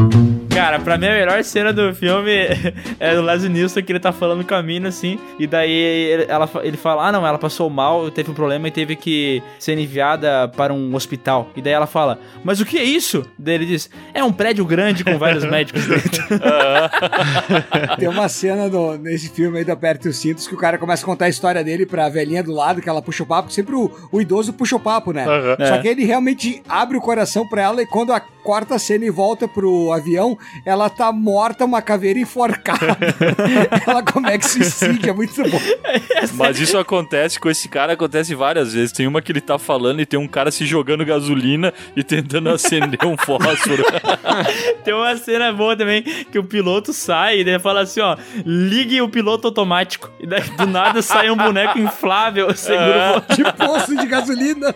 thank you Cara, pra mim a melhor cena do filme é o Leslie Nielsen que ele tá falando com a mina, assim, e daí ele, ela, ele fala, ah não, ela passou mal, teve um problema e teve que ser enviada para um hospital. E daí ela fala, mas o que é isso? Daí ele diz, é um prédio grande com vários médicos dentro. Tem uma cena do, nesse filme aí do Aperte os Cintos que o cara começa a contar a história dele pra velhinha do lado, que ela puxa o papo, sempre o, o idoso puxa o papo, né? Uhum. Só É. que ele realmente abre o coração pra ela e quando a quarta cena e volta pro avião, ela tá morta, uma caveira enforcada. ela começa suicídio, é muito bom. Mas isso acontece com esse cara, acontece várias vezes. Tem uma que ele tá falando e tem um cara se jogando gasolina e tentando acender um fósforo. Tem uma cena boa também que o piloto sai e daí fala assim, ó, ligue o piloto automático. E daí do nada sai um boneco inflável, segura o vo- De poço de gasolina.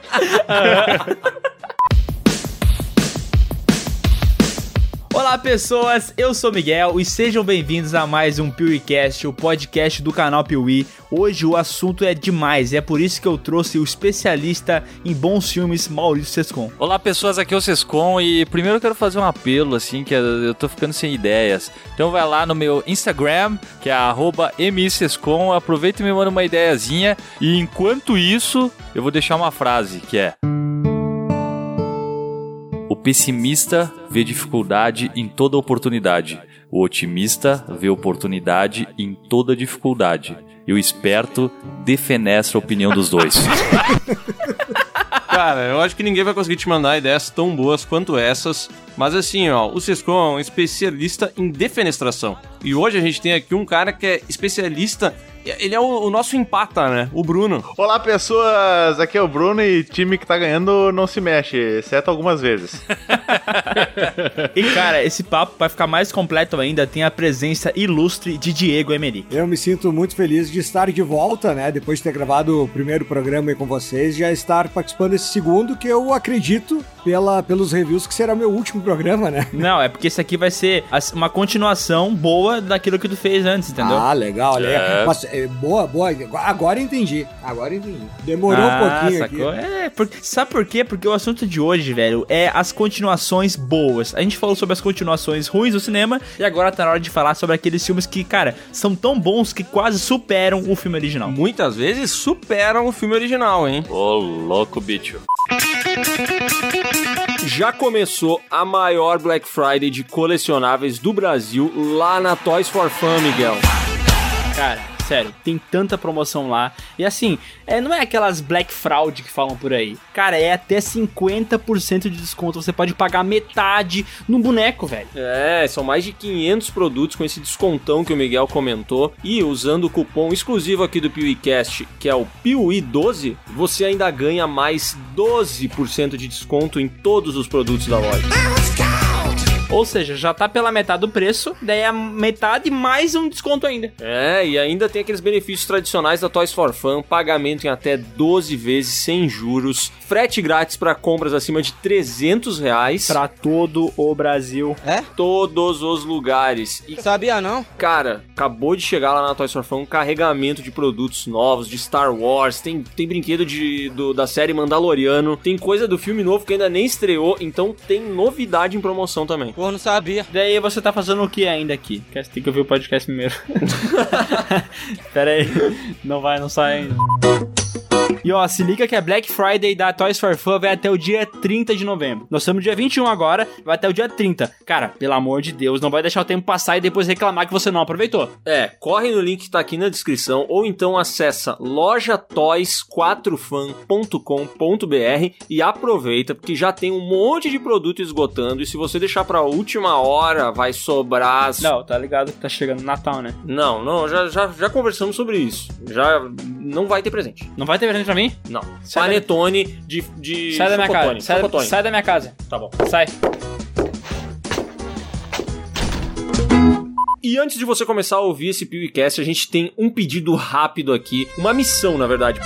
Olá pessoas, eu sou Miguel e sejam bem-vindos a mais um PeeWeeCast, o podcast do canal Piuí. Hoje o assunto é demais é por isso que eu trouxe o especialista em bons filmes, Maurício Sescon. Olá pessoas, aqui é o Sescom e primeiro eu quero fazer um apelo assim, que eu tô ficando sem ideias. Então vai lá no meu Instagram, que é msescom, aproveita e me manda uma ideiazinha e enquanto isso, eu vou deixar uma frase que é pessimista vê dificuldade em toda oportunidade. O otimista vê oportunidade em toda dificuldade. E o esperto defenestra a opinião dos dois. Cara, eu acho que ninguém vai conseguir te mandar ideias tão boas quanto essas. Mas assim, ó, o Sescon é um especialista em defenestração. E hoje a gente tem aqui um cara que é especialista. Ele é o, o nosso empata, né? O Bruno. Olá, pessoas! Aqui é o Bruno e time que tá ganhando não se mexe, exceto algumas vezes. E cara, esse papo vai ficar mais completo ainda, tem a presença ilustre de Diego Emery. Eu me sinto muito feliz de estar de volta, né? Depois de ter gravado o primeiro programa aí com vocês, já estar participando desse segundo, que eu acredito, pela, pelos reviews, que será meu último programa, né? Não, é porque esse aqui vai ser uma continuação boa daquilo que tu fez antes, entendeu? Ah, legal, legal. É. Mas, é, boa, boa. Agora eu entendi. Agora eu entendi. Demorou um pouquinho aqui. Ah, sacou? É, porque, sabe por quê? Porque o assunto de hoje, velho, é as continuações boas. A gente falou sobre as continuações ruins do cinema e agora tá na hora de falar sobre aqueles filmes que, cara, são tão bons que quase superam o filme original. Muitas vezes superam o filme original, hein? Ô, louco, bicho. Já começou a maior Black Friday de colecionáveis do Brasil lá na Toys for Fun, Miguel. Cara, sério, tem tanta promoção lá. E assim, é, não é aquelas Black Fraud que falam por aí. Cara, é até 50% de desconto. Você pode pagar metade num boneco, velho. É, são mais de 500 produtos com esse descontão que o Miguel comentou. E usando o cupom exclusivo aqui do PeeWeeCast, que é o PeeWee12, você ainda ganha mais 12% de desconto em todos os produtos da loja. Ou seja, já tá pela metade do preço, daí é a metade mais um desconto ainda. É, e ainda tem aqueles benefícios tradicionais da Toys for Fun, pagamento em até 12 vezes sem juros, frete grátis para compras acima de 300 reais Pra todo o Brasil. todos os lugares. E Sabia não? Cara, acabou de chegar lá na Toys for Fun um carregamento de produtos novos, de Star Wars, tem, tem brinquedo de, do- da série Mandaloriano, tem coisa do filme novo que ainda nem estreou, então tem novidade em promoção também. Pô, não sabia. Daí você tá fazendo o que ainda aqui? Tem que ouvir o podcast primeiro. Pera aí, não vai, não sai ainda. E ó, se liga que a Black Friday da Toys for Fun vai até o dia 30 de novembro. Nós estamos no dia 21 agora, vai até o dia 30. Cara, pelo amor de Deus, não vai deixar o tempo passar e depois reclamar que você não aproveitou. É, corre no link que tá aqui na descrição ou então acessa lojatoys4fan.com.br e aproveita porque já tem um monte de produto esgotando e se você deixar pra última hora vai sobrar Não, tá ligado que tá chegando Natal, né? Não, não, já, já, já conversamos sobre isso. Já não vai ter presente. Não vai ter presente pra mim? Não. Sai da- Panetone de, de Sai da minha casa. Sai, da- sai da minha casa. Tá bom. Sai. E antes de você começar a ouvir esse PewCast, a gente tem um pedido rápido aqui, uma missão, na verdade.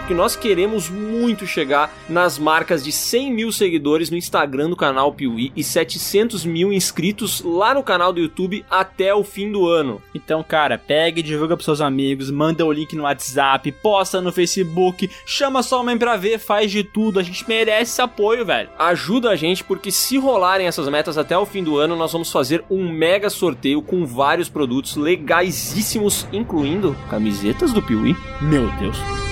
porque nós queremos muito chegar nas marcas de 100 mil seguidores no Instagram do canal Piuí e 700 mil inscritos lá no canal do YouTube até o fim do ano. Então, cara, pega e divulga pros seus amigos, manda o link no WhatsApp, posta no Facebook, chama sua mãe pra ver, faz de tudo. A gente merece esse apoio, velho. Ajuda a gente porque se rolarem essas metas até o fim do ano, nós vamos fazer um mega sorteio com vários produtos legaisíssimos, incluindo camisetas do Piuí. Meu Deus.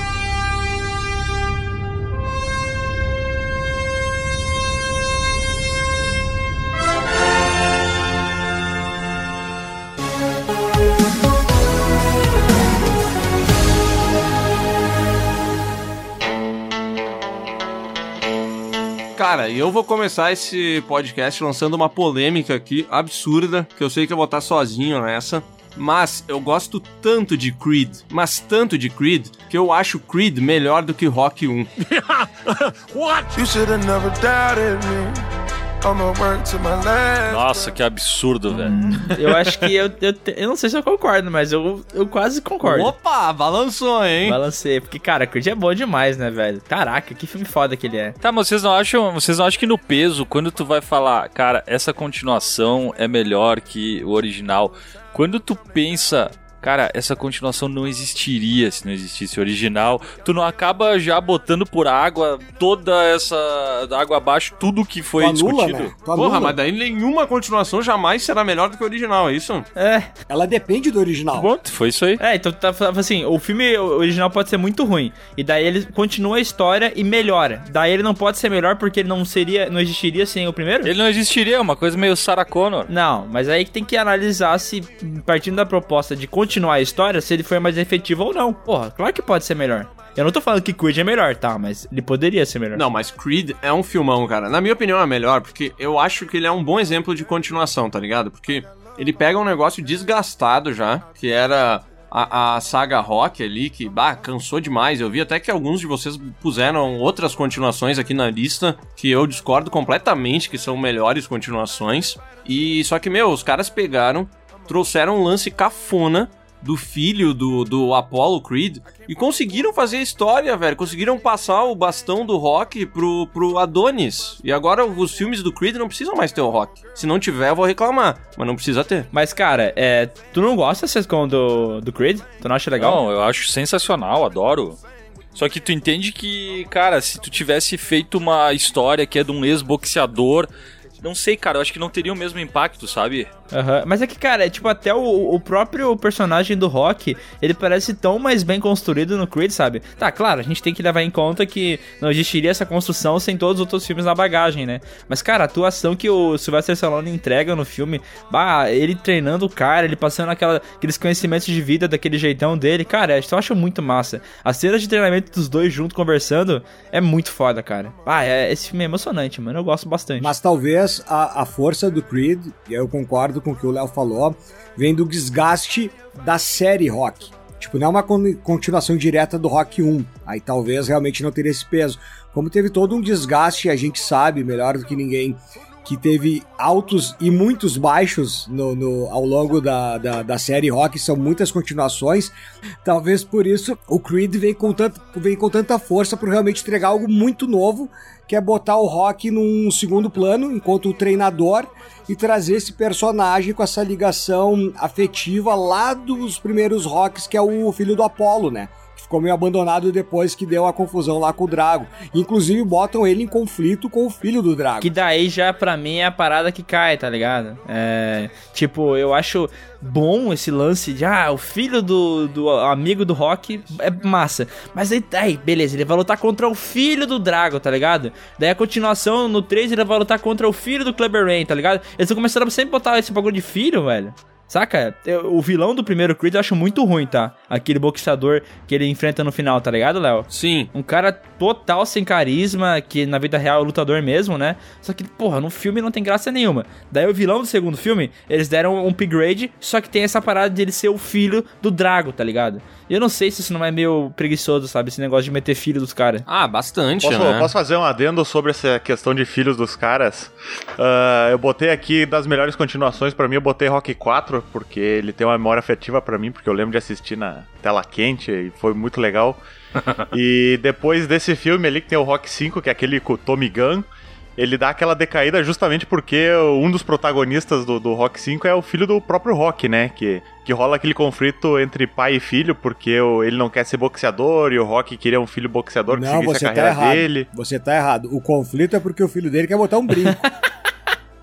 Cara, e eu vou começar esse podcast lançando uma polêmica aqui absurda, que eu sei que eu vou estar sozinho nessa. Mas eu gosto tanto de Creed, mas tanto de Creed, que eu acho Creed melhor do que Rock 1. You should have never doubted me. Nossa, que absurdo, velho. Eu acho que eu, eu, eu não sei se eu concordo, mas eu, eu quase concordo. Opa, balançou, hein? Balancei, porque, cara, Creed é bom demais, né, velho? Caraca, que filme foda que ele é. Tá, mas vocês não acham, vocês não acham que no peso, quando tu vai falar, cara, essa continuação é melhor que o original, quando tu pensa, cara, essa continuação não existiria se não existisse o original, tu não acaba já botando por água toda essa água abaixo tudo que foi discutido? né? Porra, mas daí nenhuma continuação jamais será melhor do que o original, é isso? É, Ela depende do original. Bom, foi isso aí. é, então tu tá falando assim, o filme original pode ser muito ruim, e daí ele continua a história e melhora. Daí ele não pode ser melhor porque ele não seria, não existiria sem o primeiro? Ele não existiria, é uma coisa meio Sarah Connor. Não, mas aí que tem que analisar se, partindo da proposta de continuar a história, se ele foi mais efetivo ou não. Porra, claro que pode ser melhor. Eu não tô falando que Creed é melhor, tá? Mas ele poderia ser melhor. Não, mas Creed é um filmão, cara. Na minha opinião é melhor, porque eu acho que ele é um bom exemplo de continuação, tá ligado? Porque ele pega um negócio desgastado já, que era a, a saga Rock ali, que, bah, cansou demais. Eu vi até que alguns de vocês puseram outras continuações aqui na lista, que eu discordo completamente que são melhores continuações. E só que, meu, os caras pegaram, trouxeram um lance cafona do filho do, do Apollo Creed e conseguiram fazer a história, velho. Conseguiram passar o bastão do Rock pro, pro Adonis. E agora os filmes do Creed não precisam mais ter o Rock. Se não tiver, eu vou reclamar. Mas não precisa ter. Mas, cara, é, tu não gosta, Sescon, do, do Creed? Tu não acha legal? Não, eu acho sensacional, adoro. Só que tu entende que, cara, se tu tivesse feito uma história que é de um ex-boxeador, não sei, cara, eu acho que não teria o mesmo impacto, sabe? Aham. Mas é que, cara, é tipo, até o, o próprio personagem do Rock, ele parece tão mais bem construído no Creed, sabe? Tá, claro, a gente tem que levar em conta que não existiria essa construção sem todos os outros filmes na bagagem, né? Mas, cara, a atuação que o Sylvester Stallone entrega no filme, bah, ele treinando o cara, ele passando aquela, aqueles conhecimentos de vida daquele jeitão dele, cara, eu acho muito massa. As cenas de treinamento dos dois juntos conversando é muito foda, cara. Ah, é, esse filme é emocionante, mano, eu gosto bastante. Mas talvez a, a força do Creed, e aí eu concordo com o que o Léo falou, vem do desgaste da série Rock. Tipo, não é uma con- continuação direta do Rock 1. Aí talvez realmente não teria esse peso. Como teve todo um desgaste, a gente sabe melhor do que ninguém, que teve altos e muitos baixos no, no- ao longo da, da, da série Rock, são muitas continuações. Talvez por isso o Creed vem com, tanto, vem com tanta força por realmente entregar algo muito novo, que é botar o Rock num segundo plano, enquanto o treinador, e trazer esse personagem com essa ligação afetiva lá dos primeiros Rocks, que é o filho do Apollo, né? Ficou meio abandonado depois que deu a confusão lá com o Drago. Inclusive botam ele em conflito com o filho do Drago. Que daí já pra mim é a parada que cai, tá ligado? É. Tipo, eu acho bom esse lance de, ah, o filho do, do amigo do Rock é massa. Mas aí, aí, beleza, ele vai lutar contra o filho do Drago, tá ligado? Daí a continuação, no 3, ele vai lutar contra o filho do Kleber Rain, tá ligado? Eles começando a sempre botar esse bagulho de filho, velho. Saca? Eu- o vilão do primeiro Creed eu acho muito ruim, tá? Aquele boxeador que ele enfrenta no final, tá ligado, Léo? Sim. Um cara total sem carisma, que na vida real é lutador mesmo, né? Só que, porra, no filme não tem graça nenhuma. Daí o vilão do segundo filme, eles deram um upgrade, só que tem essa parada de ele ser o filho do Drago, tá ligado? E eu não sei se isso não é meio preguiçoso, sabe? Esse negócio de meter filho dos caras. Ah, bastante, Posso, né? posso fazer um adendo sobre essa questão de filhos dos caras? Ah, eu botei aqui das melhores continuações, pra mim eu botei Rock 4, 4, porque ele tem uma memória afetiva pra mim, porque eu lembro de assistir na tela quente e foi muito legal. e depois desse filme ali que tem o Rock 5, que é aquele com o Tommy Gunn, ele dá aquela decaída justamente porque um dos protagonistas do, do Rock 5 é o filho do próprio Rock, né? Que, que rola aquele conflito entre pai e filho, porque o- ele não quer ser boxeador e o Rock queria um filho boxeador que Não, seguisse você a tá carreira errado. dele. Você tá errado. O conflito é porque o filho dele quer botar um brinco.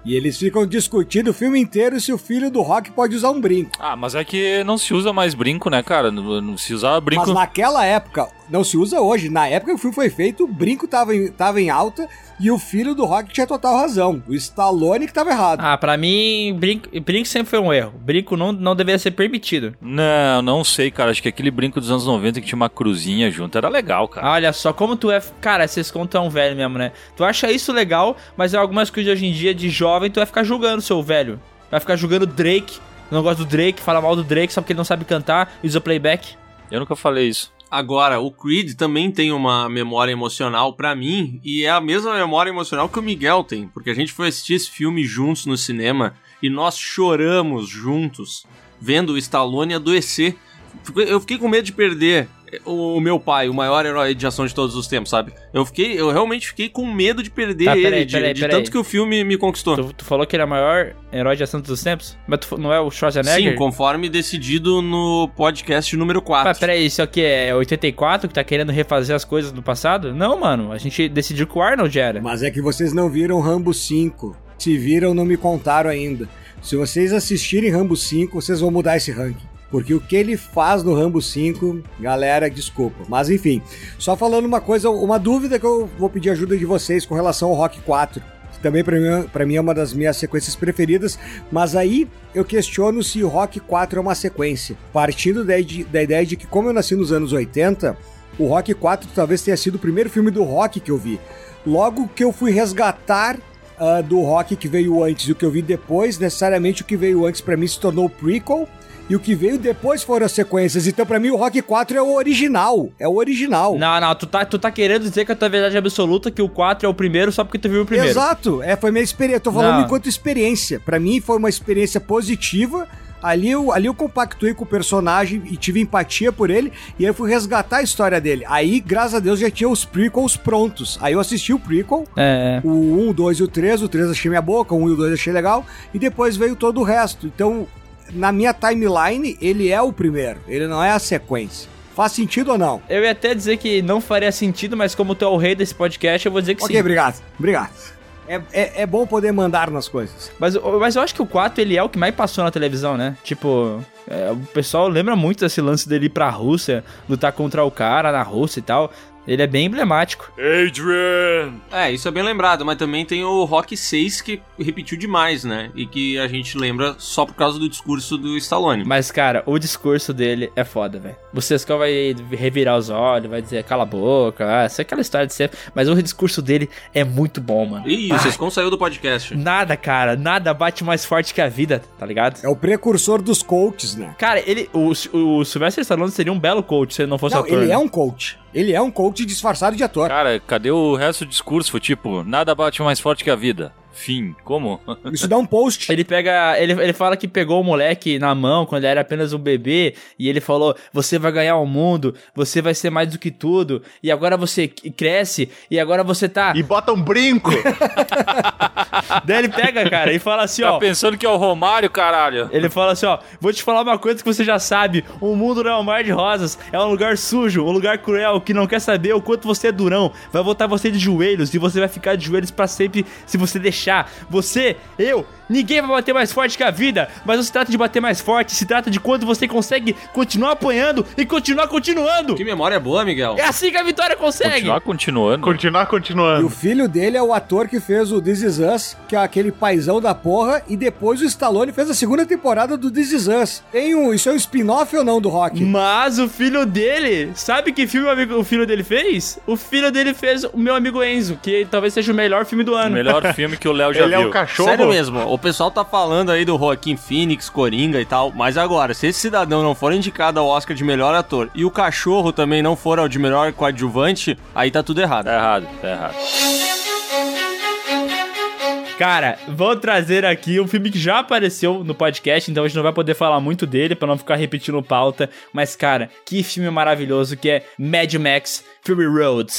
e eles ficam discutindo o filme inteiro se o filho do Rock pode usar um brinco. Ah, mas é que não se usa mais brinco, né, cara? Não, não se usava brinco. Mas naquela época, não se usa hoje. Na época que o filme foi feito, o brinco tava em, tava em alta e o filho do Rock tinha total razão. O Stallone que tava errado. Ah, pra mim, brinco, brinco sempre foi um erro. Brinco não, não deveria ser permitido. Não, não sei, cara. Acho que aquele brinco dos anos 90 que tinha uma cruzinha junto era legal, cara. Olha só, como tu é. Cara, vocês contam velho mesmo, né? Tu acha isso legal, mas é algumas coisas hoje em dia de jovem, tu vai ficar julgando, seu velho. Vai ficar julgando Drake. Não gosta do Drake, fala mal do Drake só porque ele não sabe cantar e usa playback. Eu nunca falei isso. Agora, o Creed também tem uma memória emocional pra mim, e é a mesma memória emocional que o Miguel tem, porque a gente foi assistir esse filme juntos no cinema e nós choramos juntos vendo o Stallone adoecer. Eu fiquei com medo de perder o meu pai, o maior herói de ação de todos os tempos, sabe? Eu fiquei, eu realmente fiquei com medo de perder Tá, ele, peraí, de, peraí, de peraí. tanto que o filme me conquistou. Tu, tu falou que ele é o maior herói de ação dos tempos? Mas tu, não é o Schwarzenegger? Sim, conforme decidido no podcast número 4. Mas peraí, isso aqui é 84 que tá querendo refazer as coisas do passado? Não, mano. A gente decidiu que o Arnold era. Mas é que vocês não viram Rambo 5. Se viram, não me contaram ainda. Se vocês assistirem Rambo 5, vocês vão mudar esse ranking. Porque o que ele faz no Rambo 5, galera, desculpa. Mas enfim, só falando uma coisa, uma dúvida que eu vou pedir ajuda de vocês com relação ao Rock 4. Que também pra mim, pra mim é uma das minhas sequências preferidas. Mas aí eu questiono se o Rock 4 é uma sequência. Partindo da, da ideia de que, como eu nasci nos anos 80, o Rock 4 talvez tenha sido o primeiro filme do rock que eu vi. Logo que eu fui resgatar ah, do rock que veio antes e o que eu vi depois, necessariamente o que veio antes pra mim se tornou o prequel. E o que veio depois foram as sequências. Então, pra mim, o Rock 4 é o original. É o original. Não, não, tu tá, tu tá querendo dizer que a tua verdade absoluta que o 4 é o primeiro só porque tu viu o primeiro. Exato. É, foi minha experiência. Tô falando Não. enquanto experiência. Pra mim, foi uma experiência positiva. Ali eu, ali eu compactuei com o personagem e tive empatia por ele. E aí eu fui resgatar a história dele. Aí, graças a Deus, já tinha os prequels prontos. Aí eu assisti o prequel. É. O 1, o 2 e o 3. O 3 achei minha boca, o 1 e o 2 achei legal. E depois veio todo o resto. Então, na minha timeline, ele é o primeiro. Ele não é a sequência. Faz sentido ou não? Eu ia até dizer que não faria sentido, mas como tu é o rei desse podcast, eu vou dizer que Ok, sim. obrigado. Obrigado. É, é, é bom poder mandar nas coisas. Mas, mas eu acho que o 4 ele é o que mais passou na televisão, né? Tipo, é, o pessoal lembra muito desse lance dele ir pra Rússia, lutar contra o cara na Rússia e tal. Ele é bem emblemático. Adrian! É, isso é bem lembrado, mas também tem o Rock 6 que repetiu demais, né? E que a gente lembra só por causa do discurso do Stallone. Mas, cara, o discurso dele é foda, velho. O Sescão vai revirar os olhos, vai dizer cala a boca, ah, essa é aquela história de sempre. Mas o discurso dele é muito bom, mano. Ih, o Sescon saiu do podcast. Nada, cara, nada bate mais forte que a vida, tá ligado? É o precursor dos coaches, né? Cara, ele. O, o Sylvester Stallone seria um belo coach se ele não fosse Não, ator. ele né? é um coach. Ele é um coach disfarçado de ator. Cara, cadê o resto do discurso? Tipo, nada bate mais forte que a vida. Fim. Como? Isso dá um post. Ele pega. Ele, ele fala que pegou o moleque na mão quando ele era apenas um bebê. E ele falou: Você vai ganhar o mundo, você vai ser mais do que tudo. E agora você cresce, e agora você tá. E bota um brinco! Daí ele pega, cara, e fala assim: Tá Ó. pensando que é o Romário, caralho? Ele fala assim, ó, vou te falar uma coisa que você já sabe, o mundo não é um mar de rosas, é um lugar sujo, um lugar cruel, que não quer saber o quanto você é durão, vai botar você de joelhos e você vai ficar de joelhos pra sempre se você deixar. Você, eu, ninguém vai bater mais forte que a vida, mas não se trata de bater mais forte, se trata de quanto você consegue continuar apanhando e continuar continuando. Que memória boa, Miguel. É assim que a vitória consegue. Continuar continuando. Continuar E o continuando. filho dele é o ator que fez o This Is Us, que é aquele paizão da porra, e depois o Stallone fez a segunda temporada do This Is Us. Tem um, isso é um spin-off ou não do Rock? Mas o filho dele, sabe que filme o, o filho dele fez? O filho dele fez o meu amigo Enzo, que talvez seja o melhor filme do O ano. melhor filme que o Léo já Ele é viu. o cachorro. Sério mesmo, o pessoal tá falando aí do Joaquim Phoenix, Coringa e tal, mas agora, se esse cidadão não for indicado ao Oscar de melhor ator e o cachorro também não for ao de melhor coadjuvante, aí tá tudo errado. Tá errado, tá errado. Cara, vou trazer aqui um filme que já apareceu no podcast, então a gente não vai poder falar muito dele pra não ficar repetindo pauta. Mas, cara, que filme maravilhoso que é Mad Max Fury Road.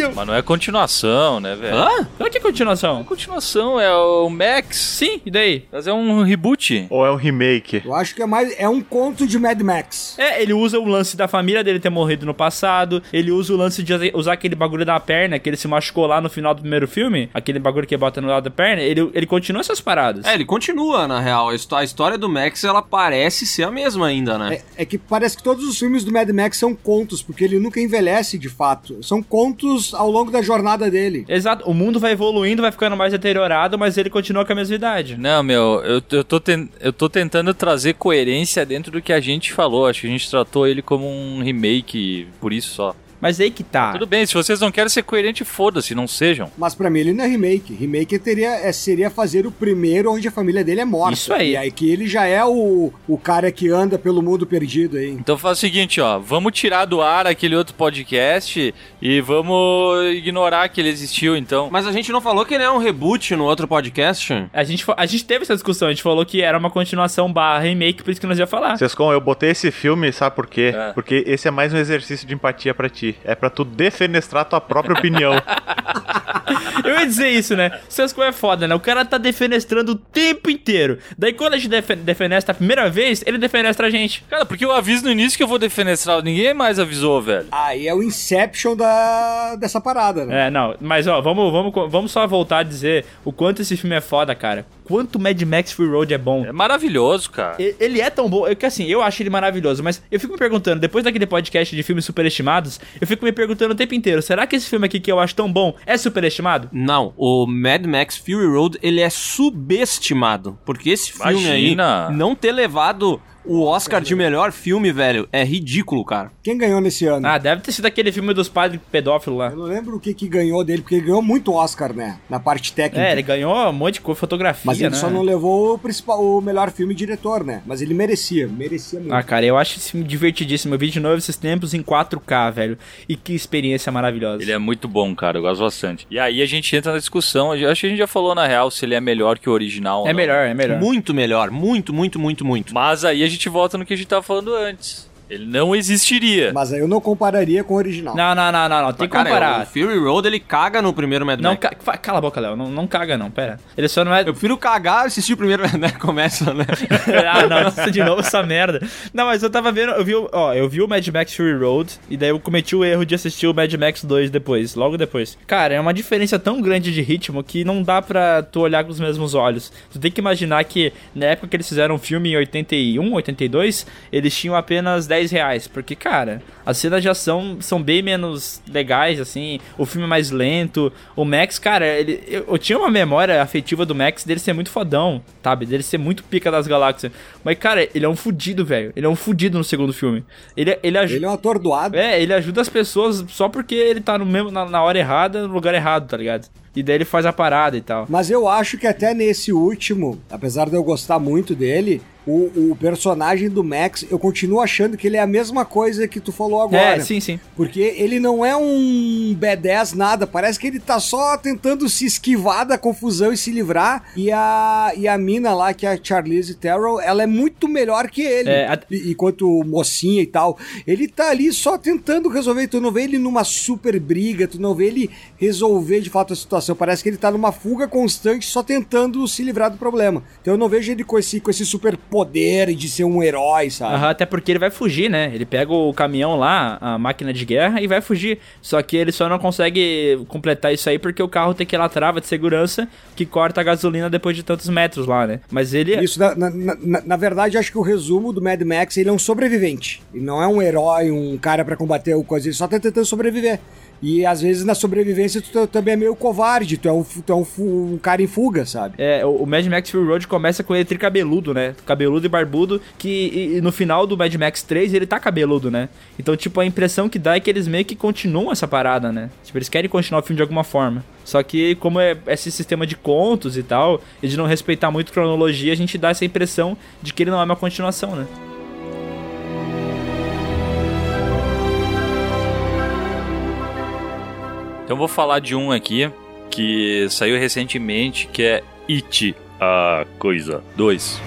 Caralho! Mas não é continuação, né, velho? Hã? Qual que é continuação? Continuação é o Max. Sim, e daí? Mas é um reboot. Ou é um remake? Eu acho que é mais. É um conto de Mad Max. É, ele usa o lance da família dele ter morrido no passado. Ele usa o lance de usar aquele bagulho da perna, que ele se machucou lá no final do primeiro filme. Aquele bagulho que bota no lado da perna. Ele, ele continua essas paradas. É, ele continua, na real. A história do Max, ela parece ser a mesma ainda, né? É, é que parece que todos os filmes do Mad Max são contos, porque ele nunca envelhece de fato. São contos ao longo da jornada dele. Exato. O mundo vai evoluindo, vai ficando mais deteriorado, mas ele continua com a mesma idade. Não, meu, eu, eu, tô ten- eu tô tentando trazer coerência dentro do que a gente falou. Acho que a gente tratou ele como um remake, por isso só. Mas aí que tá. Tudo bem, se vocês não querem ser coerente, foda-se, não sejam. Mas pra mim ele não é remake. Remake teria, é, seria fazer o primeiro onde a família dele é morta. Isso aí. E aí que ele já é o, o cara que anda pelo mundo perdido aí. Então faz o seguinte, ó, vamos tirar do ar aquele outro podcast e vamos ignorar que ele existiu, então. Mas a gente não falou que ele é um reboot no outro podcast? A gente, a gente teve essa discussão, a gente falou que era uma continuação barra remake, por isso que nós ia falar. Sescom, eu botei esse filme, sabe por quê? É. Porque esse é mais um exercício de empatia pra ti. É pra tu defenestrar tua própria opinião. Eu ia dizer isso, né? Sesco é foda, né? O cara tá defenestrando o tempo inteiro. Daí quando a gente defe defenestra a primeira vez, ele defenestra a gente. Cara, porque eu aviso no início que eu vou defenestrar, ninguém mais avisou, velho. Aí é o Inception da, dessa parada, né? É, não, mas ó, vamos, vamos, vamos só voltar a dizer o quanto esse filme é foda, cara. Quanto Mad Max Fury Road é bom. É maravilhoso, cara. Ele é tão bom, é que assim, eu acho ele maravilhoso, mas eu fico me perguntando, depois daquele podcast de filmes superestimados, eu fico me perguntando o tempo inteiro, será que esse filme aqui que eu acho tão bom é superestimado? Não, o Mad Max Fury Road, ele é subestimado. Porque esse filme Imagina. aí, não ter levado o Oscar de melhor filme, velho, é ridículo, cara. Quem ganhou nesse ano? Ah, deve ter sido aquele filme dos padres pedófilos lá. Eu não lembro o que, que ganhou dele, porque ele ganhou muito Oscar, né? Na parte técnica. É, ele ganhou um monte de coisa, fotografia, Mas ele né? só não levou o, principal, o melhor filme diretor, né? Mas ele merecia, merecia muito. Ah, cara, eu acho esse filme divertidíssimo. Eu vi de novo esses tempos em 4K, velho. E que experiência maravilhosa. Ele é muito bom, cara, eu gosto bastante. E aí a gente entra na discussão, eu acho que a gente já falou na real se ele é melhor que o original. ou É não. melhor, é melhor. Muito melhor, muito, muito, muito, muito. Mas aí a gente volta no que a gente tava falando antes. Ele não existiria. Mas aí eu não compararia com o original. Não, não, não, não, não. Tem que Cara, comparar. o Fury Road, ele caga no primeiro Mad Não, Max. ca- cala a boca, Léo. Não, não caga, não. Pera. Ele só não é. Eu prefiro cagar e assistir o primeiro Mad Max, começa, né? ah, não, isso de novo essa merda. Não, mas eu tava vendo, eu vi, o- ó, eu vi o Mad Max Fury Road e daí eu cometi o erro de assistir o Mad Max 2 depois, logo depois. Cara, é uma diferença tão grande de ritmo que não dá pra tu olhar com os mesmos olhos. Tu tem que imaginar que na época que eles fizeram o filme em 81, 82, eles tinham apenas 10 reais, porque, cara, as cenas de ação são bem menos legais, assim, o filme é mais lento, o Max, cara, ele, eu, eu tinha uma memória afetiva do Max dele ser muito fodão, sabe, dele ser muito pica das galáxias, mas, cara, ele é um fudido, velho, ele é um fudido no segundo filme, ele, ele. Ele é um atordoado. É, ele ajuda as pessoas só porque ele tá no mesmo, na, na hora errada, no lugar errado, tá ligado? E daí ele faz a parada e tal. Mas eu acho que até nesse último, apesar de eu gostar muito dele, o, o personagem do Max, eu continuo achando que ele é a mesma coisa que tu falou agora. É, sim, sim. Porque ele não é um B10 nada, parece que ele tá só tentando se esquivar da confusão e se livrar. E a, e a mina lá, que é a Charlize Theron, ela é muito melhor que ele. É, a- E- Enquanto mocinha e tal. Ele tá ali só tentando resolver. Tu não vê ele numa super briga, tu não vê ele resolver de fato a situação. Parece que ele tá numa fuga constante, só tentando se livrar do problema. Então eu não vejo ele com esse, com esse super poder de ser um herói, sabe? Aham, até porque ele vai fugir, né? Ele pega o caminhão lá, a máquina de guerra, e vai fugir. Só que ele só não consegue completar isso aí porque o carro tem aquela trava de segurança que corta a gasolina depois de tantos metros lá, né? Mas ele. Isso, na, na, na, na verdade, acho que o resumo do Mad Max, ele é um sobrevivente. Ele não é um herói, um cara pra combater o coisa, ele só tá tentando sobreviver. E às vezes na sobrevivência tu, também é meio covarde, tu é um, tu é um, um cara em fuga, sabe? É, o o Mad Max Fury Road começa com ele tricabeludo, né? Cabeludo e barbudo, que e- e no final do Mad Max 3 ele tá cabeludo, né? Então, tipo, a impressão que dá é que eles meio que continuam essa parada, né? Tipo, eles querem continuar o filme de alguma forma. Só que, como é esse sistema de contos e tal, e de não respeitar muito cronologia, a gente dá essa impressão de que ele não é uma continuação, né? Então vou falar de um aqui que saiu recentemente, que é It, a coisa 2.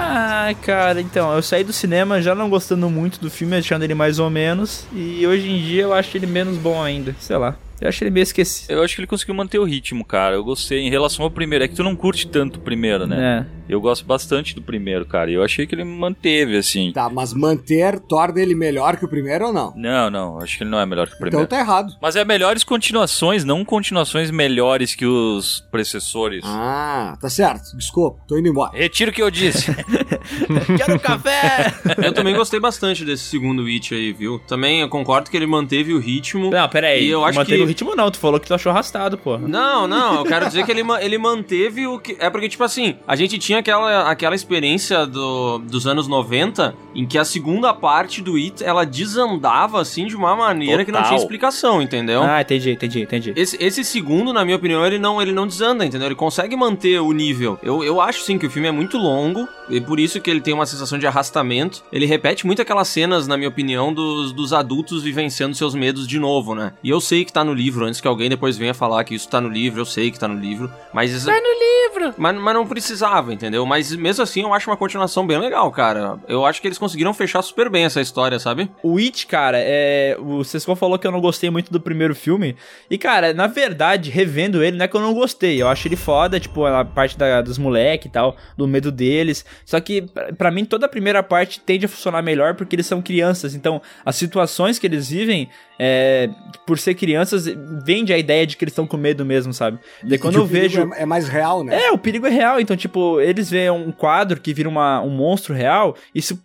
Ah, cara, então, eu saí do cinema já não gostando muito do filme, achando ele mais ou menos. E hoje em dia eu acho ele menos bom ainda. Sei lá. Eu acho ele meio esquecido. Eu acho que ele conseguiu manter o ritmo, cara. Eu gostei em relação ao primeiro. É que tu não curte tanto o primeiro, né? Eu gosto bastante do primeiro, cara. E eu achei que ele manteve, assim. Tá, mas manter torna ele melhor que o primeiro ou não? Não, não. Acho que ele não é melhor que o primeiro. Então tá errado. Mas é melhores continuações, não continuações melhores que os predecessores. Ah, tá certo. Desculpa, tô indo embora. Retiro o que eu disse. Quero café! Eu também gostei bastante desse segundo It aí, viu? Também eu concordo que ele manteve o ritmo. Não, pera aí. E eu acho Manteve que- o ritmo não, tu falou que tu achou arrastado, porra. Não, não, eu quero dizer que ele, ele manteve o que. É porque, tipo assim, a gente tinha aquela, aquela experiência do, dos anos 90 em que a segunda parte do It ela desandava assim de uma maneira que não Total. tinha explicação, entendeu? Ah, entendi, entendi, entendi. Esse, esse segundo, na minha opinião, ele não, ele não desanda, entendeu? Ele consegue manter o nível. Eu, eu acho, sim, que o filme é muito longo, e por isso que ele tem uma sensação de arrastamento. Ele repete muito aquelas cenas, na minha opinião, dos, dos adultos vivenciando seus medos de novo, né? E eu sei que tá no livro, antes que alguém depois venha falar que isso tá no livro, eu sei que tá no livro, mas... Tá no livro! Mas, mas não precisava, entendeu? Mas mesmo assim, eu acho uma continuação bem legal, cara. Eu acho que eles conseguiram fechar super bem essa história, sabe? O It, cara, é. O Sescon falou que eu não gostei muito do primeiro filme. E, cara, na verdade, revendo ele, não é que eu não gostei. Eu acho ele foda, tipo, a parte da- dos moleques e tal, do medo deles. Só que, pra mim, toda a primeira parte tende a funcionar melhor porque eles são crianças. Então, as situações que eles vivem, é, por ser crianças, vende a ideia de que eles estão com medo mesmo, sabe? Daí quando eu vejo. É, é mais real, né? É, o perigo é real. Então, tipo, eles veem um quadro que vira uma, um monstro real, isso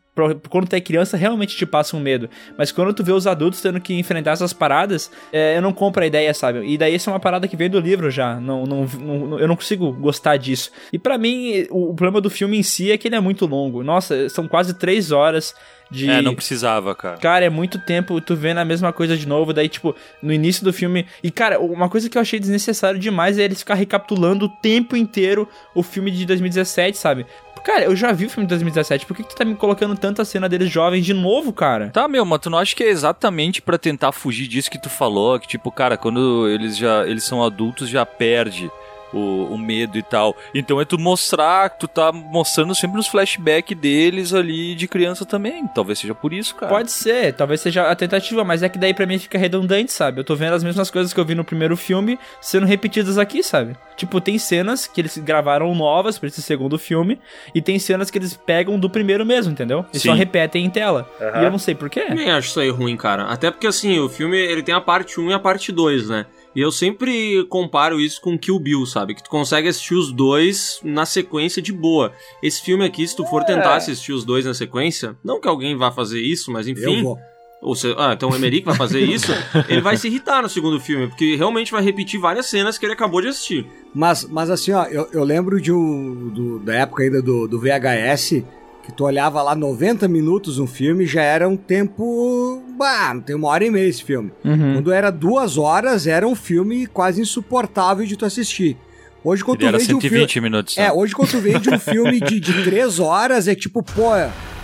quando tu é criança realmente te passa um medo. Mas quando tu vê os adultos tendo que enfrentar essas paradas, é, eu não compro a ideia, sabe? E daí isso é uma parada que vem do livro já. Não, não, não- eu não consigo gostar disso. E pra mim, o, o problema do filme em si é que ele é muito longo. Nossa, são quase três horas de. É, não precisava, cara. Cara, é muito tempo tu vendo a mesma coisa de novo, daí, tipo, no início do filme. E, cara, uma coisa que eu achei desnecessário demais é eles ficar recapitulando o tempo inteiro o filme de 2017, sabe? Cara, eu já vi o filme de 2017, por que, que tu tá me colocando tanta cena deles jovens de novo, cara? Tá, meu, mas tu não acha que é exatamente pra tentar fugir disso que tu falou? Que, tipo, cara, quando eles já eles são adultos, já perde o, o medo e tal. Então é tu mostrar, tu tá mostrando sempre os flashbacks deles ali de criança também. Talvez seja por isso, cara. Pode ser, talvez seja a tentativa, mas é que daí pra mim fica redundante, sabe? Eu tô vendo as mesmas coisas que eu vi no primeiro filme sendo repetidas aqui, sabe? Tipo, tem cenas que eles gravaram novas pra esse segundo filme, e tem cenas que eles pegam do primeiro mesmo, entendeu? E só Sim. repetem em tela. E eu não sei porquê. Também acho isso aí ruim, cara. Até porque, assim, o filme ele tem a parte 1 e a parte 2, né? E eu sempre comparo isso com Kill Bill, sabe? Que tu consegue assistir os dois na sequência de boa. Esse filme aqui, se tu for tentar assistir os dois na sequência, não que alguém vá fazer isso, mas enfim. Eu vou. Ou se, ah, então o Emerick vai fazer isso, ele vai se irritar no segundo filme, porque realmente vai repetir várias cenas que ele acabou de assistir. Mas, mas assim, ó, eu, eu lembro de um. do- da época ainda do, do VHS, que tu olhava lá 90 minutos um filme já era um tempo. Bah, tem uma hora e meia esse filme. Uhum. Quando era duas horas, era um filme quase insuportável de tu assistir. Hoje, quando Ele era tu vem de um filme. 120 minutos. né? É, hoje quando tu vem de um filme de, de três horas, é tipo, pô,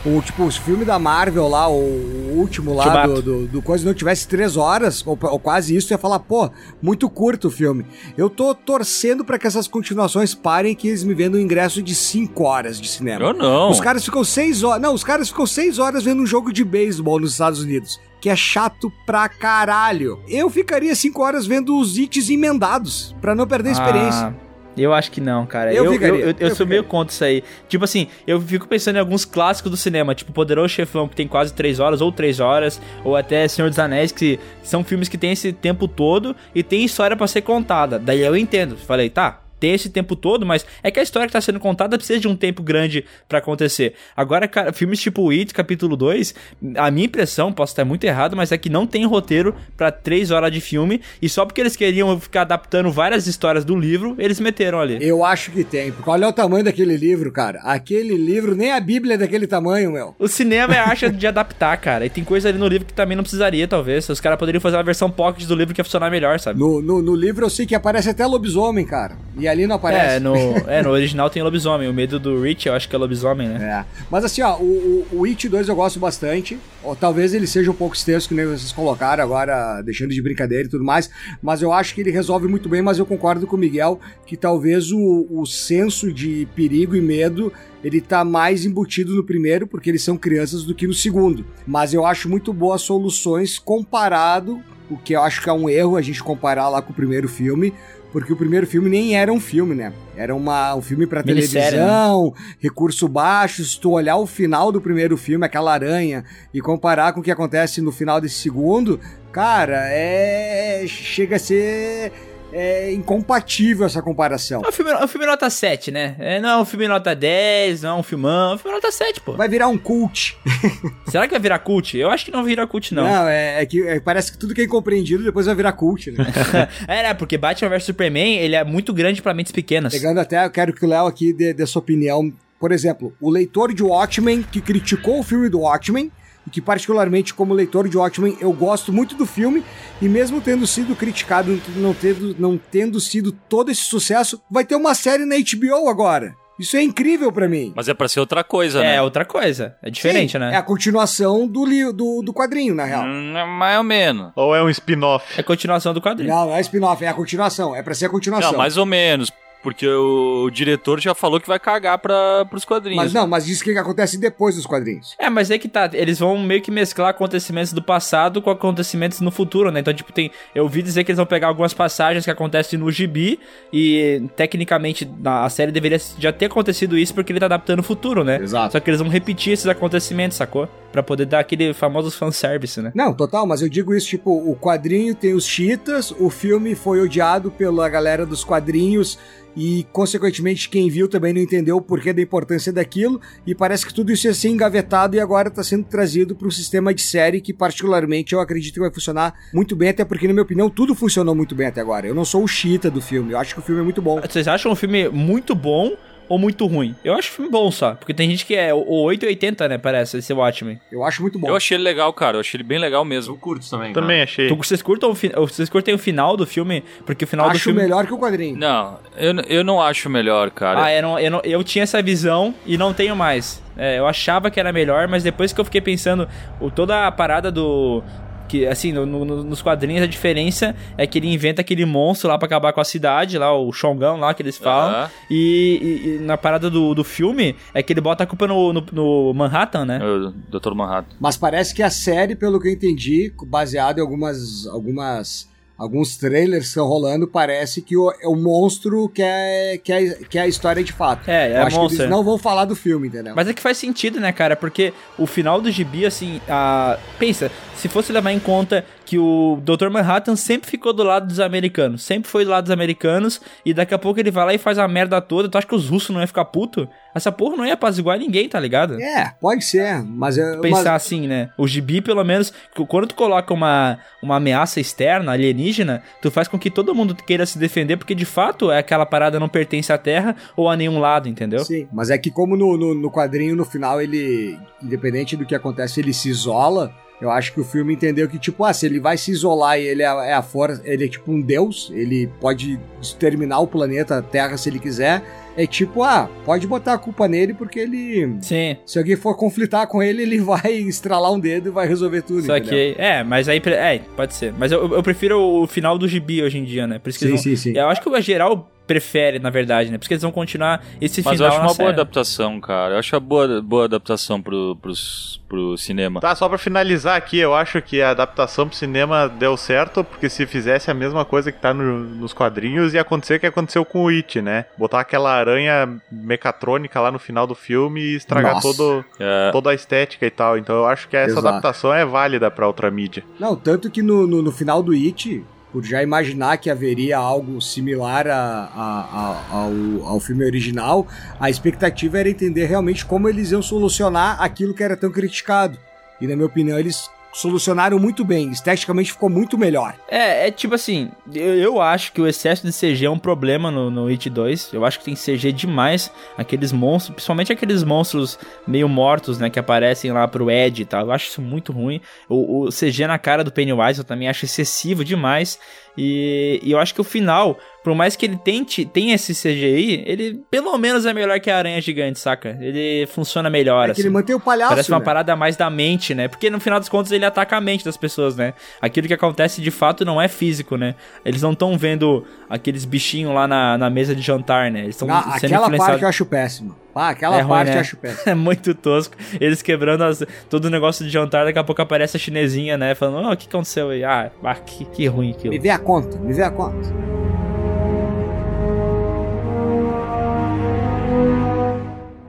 o, tipo, os filmes da Marvel lá, o, o último lá do, do, do coisa não tivesse três horas, ou, ou quase isso, ia falar, pô, muito curto o filme. Eu tô torcendo pra que essas continuações parem que eles me vendam um ingresso de cinco horas de cinema. Eu não. Os caras ficam seis horas. Não, os caras ficam seis horas vendo um jogo de beisebol nos Estados Unidos. Que é chato pra caralho. Eu ficaria cinco horas vendo os hits emendados, pra não perder a experiência. Ah, eu acho que não, cara. Eu Eu, ficaria, eu, eu eu sou meio ficaria. contra isso aí. Tipo assim, eu fico pensando em alguns clássicos do cinema, tipo Poderoso Chefão, que tem quase 3 horas, ou 3 horas, ou até Senhor dos Anéis, que são filmes que tem esse tempo todo e tem história pra ser contada. Daí eu entendo. Falei, tá. Tem esse tempo todo, mas é que a história que tá sendo contada precisa de um tempo grande pra acontecer. Agora, cara, filmes tipo It, capítulo 2, a minha impressão, posso estar muito errado, mas é que não tem roteiro pra 3 horas de filme, e só porque eles queriam ficar adaptando várias histórias do livro, eles meteram ali. Eu acho que tem, porque olha o tamanho daquele livro, cara. Aquele livro, nem a Bíblia é daquele tamanho, meu. O cinema é acha de adaptar, cara. E tem coisa ali no livro que também não precisaria, talvez. Os caras poderiam fazer uma versão pocket do livro que ia funcionar melhor, sabe? No, no, no livro eu sei que aparece até lobisomem, cara. E E ali não aparece. É no, é, no original tem lobisomem. O medo do Rich, eu acho que é lobisomem, né? É. Mas assim, ó, o, o, o It 2 eu gosto bastante. Ou, talvez ele seja um pouco extenso, que nem vocês colocaram agora, deixando de brincadeira e tudo mais. Mas eu acho que ele resolve muito bem, mas eu concordo com o Miguel que talvez o, o senso de perigo e medo ele tá mais embutido no primeiro, porque eles são crianças, do que no segundo. Mas eu acho muito boas soluções comparado, o que eu acho que é um erro a gente comparar lá com o primeiro filme, porque o primeiro filme nem era um filme, né? Era uma, um filme pra Minissérie, televisão, recurso baixo. Se tu olhar o final do primeiro filme, aquela aranha, e comparar com o que acontece no final desse segundo, cara, é. chega a ser. É incompatível essa comparação. É um filme, é um filme nota 7, né? É, não é um filme nota 10, não é um filmão. É um filme nota 7, pô. Vai virar um cult. Será que vai virar cult? Eu acho que não vira cult, não. Não, é, é que é, parece que tudo que é incompreendido depois vai virar cult, né? é, né? Porque Batman vs Superman, ele é muito grande pra mentes pequenas. Pegando até, eu quero que o Léo aqui dê, dê sua opinião. Por exemplo, o leitor de Watchmen, que criticou o filme do Watchmen, e que particularmente como leitor de Watchmen eu gosto muito do filme e mesmo tendo sido criticado, não tendo, não tendo sido todo esse sucesso, vai ter uma série na HBO agora. Isso é incrível pra mim. Mas é pra ser outra coisa, né? É outra coisa. É diferente, Sim, né? É a continuação do, li- do, do quadrinho, na real. Hum, mais ou menos. Ou é um spin-off? É continuação do quadrinho. Não, não é spin-off, é a continuação. É pra ser a continuação. Não, mais ou menos. Porque o, o diretor já falou que vai cagar pra, pros quadrinhos. Mas não, mas diz que acontece depois dos quadrinhos. É, mas é que tá, eles vão meio que mesclar acontecimentos do passado com acontecimentos no futuro, né? Então, tipo, tem. Eu ouvi dizer que eles vão pegar algumas passagens que acontecem no gibi e, tecnicamente, a série deveria já ter acontecido isso porque ele tá adaptando o futuro, né? Exato. Só que eles vão repetir esses acontecimentos, sacou? Pra poder dar aquele famoso fanservice, né? Não, total, mas eu digo isso, tipo, o quadrinho tem os cheetahs, o filme foi odiado pela galera dos quadrinhos e, consequentemente, quem viu também não entendeu o porquê da importância daquilo e parece que tudo isso ia ser engavetado e agora tá sendo trazido para um sistema de série que, particularmente, eu acredito que vai funcionar muito bem, até porque, na minha opinião, tudo funcionou muito bem até agora. Eu não sou o cheetah do filme, eu acho que o filme é muito bom. Vocês acham um filme muito bom ou muito ruim? Eu acho o filme bom só, porque tem gente que é o 880, né? Parece esse Watchmen. Eu acho muito bom. Eu achei ele legal, cara. Eu achei ele bem legal Eu mesmo. curto também. cara. Também achei. Tu, vocês, curtam o vocês curtem o final do filme? Porque o final do acho filme. melhor que o quadrinho. Não, eu, eu não acho melhor, cara. Ah, eu, não, eu, não- eu tinha essa visão e não tenho mais. É, eu achava que era melhor, mas depois que eu fiquei pensando, o, toda a parada do. Que, assim, no- no- nos quadrinhos a diferença é que ele inventa aquele monstro lá pra acabar com a cidade, lá, o Xongão lá que eles falam. Aham. E, e- e na parada do, do filme é que ele bota a culpa no, no, no Manhattan, né? O Dr. Manhattan. Mas parece que a série, pelo que eu entendi, baseado em algumas, algumas, alguns trailers que estão rolando, parece que o, é o monstro que é, que, é, que é a história de fato. É, é eu acho que monstro. eles não vão falar do filme, entendeu? Mas é que faz sentido, né, cara? Porque o final do gibi, assim, a... pensa, se fosse levar em conta que o Dr. Manhattan sempre ficou do lado dos americanos, sempre foi do lado dos americanos, e daqui a pouco ele vai lá e faz a merda toda, tu acha que os russos não iam ficar puto? Essa porra não ia apaziguar ninguém, tá ligado? É, pode ser, mas eu. Pensar mas- assim, né? O gibi, pelo menos, quando tu coloca uma, uma ameaça externa, alienígena, tu faz com que todo mundo queira se defender, porque de fato é aquela parada não pertence à Terra ou a nenhum lado, entendeu? Sim, mas é que como no, no, no quadrinho, no final, ele, independente do que acontece, ele se isola. Eu acho que o filme entendeu que, tipo, ah, se ele vai se isolar e ele é, é a força, ele é tipo um deus, ele pode exterminar o planeta Terra se ele quiser. É tipo, ah, pode botar a culpa nele porque ele. Sim. Se alguém for conflitar com ele, ele vai estralar um dedo e vai resolver tudo. Só entendeu? que, é, mas aí, é, pode ser. Mas eu, eu prefiro o final do gibi hoje em dia, né? Por isso que Sim, vão, sim, sim. Eu acho que o geral prefere, na verdade, né? Por isso que eles vão continuar esse Mas eu final acho na uma boa série. adaptação, cara. Eu acho uma boa, boa adaptação pro, pros, pro cinema. Tá, só pra finalizar aqui, eu acho que a adaptação pro cinema deu certo, porque se fizesse a mesma coisa que tá no- nos quadrinhos, ia acontecer o que aconteceu com o It, né? Botar aquela aranha mecatrônica lá no final do filme e estragar Nossa. todo, É, toda a estética e tal. Então eu acho que essa Exato. adaptação é válida pra outra mídia. Não, tanto que no, no, no final do It, por já imaginar que haveria algo similar a, a- a- ao, ao filme original, a expectativa era entender realmente como eles iam solucionar aquilo que era tão criticado. E na minha opinião, eles solucionaram muito bem, esteticamente ficou muito melhor. É, é tipo assim, eu, eu acho que o excesso de CG é um problema no, no It 2. Eu acho que tem CG demais. Aqueles monstros, principalmente aqueles monstros meio mortos, né? Que aparecem lá pro Ed e tal. Eu acho isso muito ruim. O, o CG na cara do Pennywise eu também acho excessivo demais. E, e eu acho que o final, por mais que ele tente, tenha esse CGI, ele pelo menos é melhor que a aranha gigante, saca? Ele funciona melhor, É assim. ele mantém o palhaço. Parece uma né? parada mais da mente, né? Porque no final das contas ele ataca a mente das pessoas, né? Aquilo que acontece de fato não é físico, né? Eles não estão vendo aqueles bichinhos lá na, na mesa de jantar, né? Eles estão Ah, sendo aquela influenciados. parte eu acho péssima. Ah, aquela É ruim, parte né? eu acho péssima. É muito tosco. Eles quebrando as- todo o negócio de jantar, daqui a pouco aparece a chinesinha, né? Falando, oh, o que aconteceu aí? Ah, ah, que, que ruim aquilo. Me vê a conta, me vê a conta.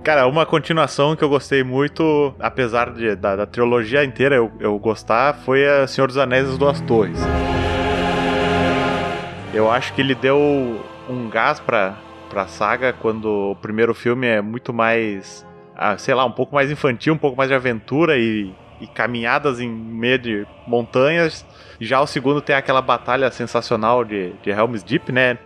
Cara, uma continuação que eu gostei muito, apesar de- da, da trilogia inteira eu, eu gostar, foi a Senhor dos Anéis e as Duas Torres. Eu acho que ele deu um gás pra, pra saga quando o primeiro filme é muito mais, ah, sei lá, um pouco mais infantil, um pouco mais de aventura e, e caminhadas em meio de montanhas. Já o segundo tem aquela batalha sensacional de, de Helm's Deep, né?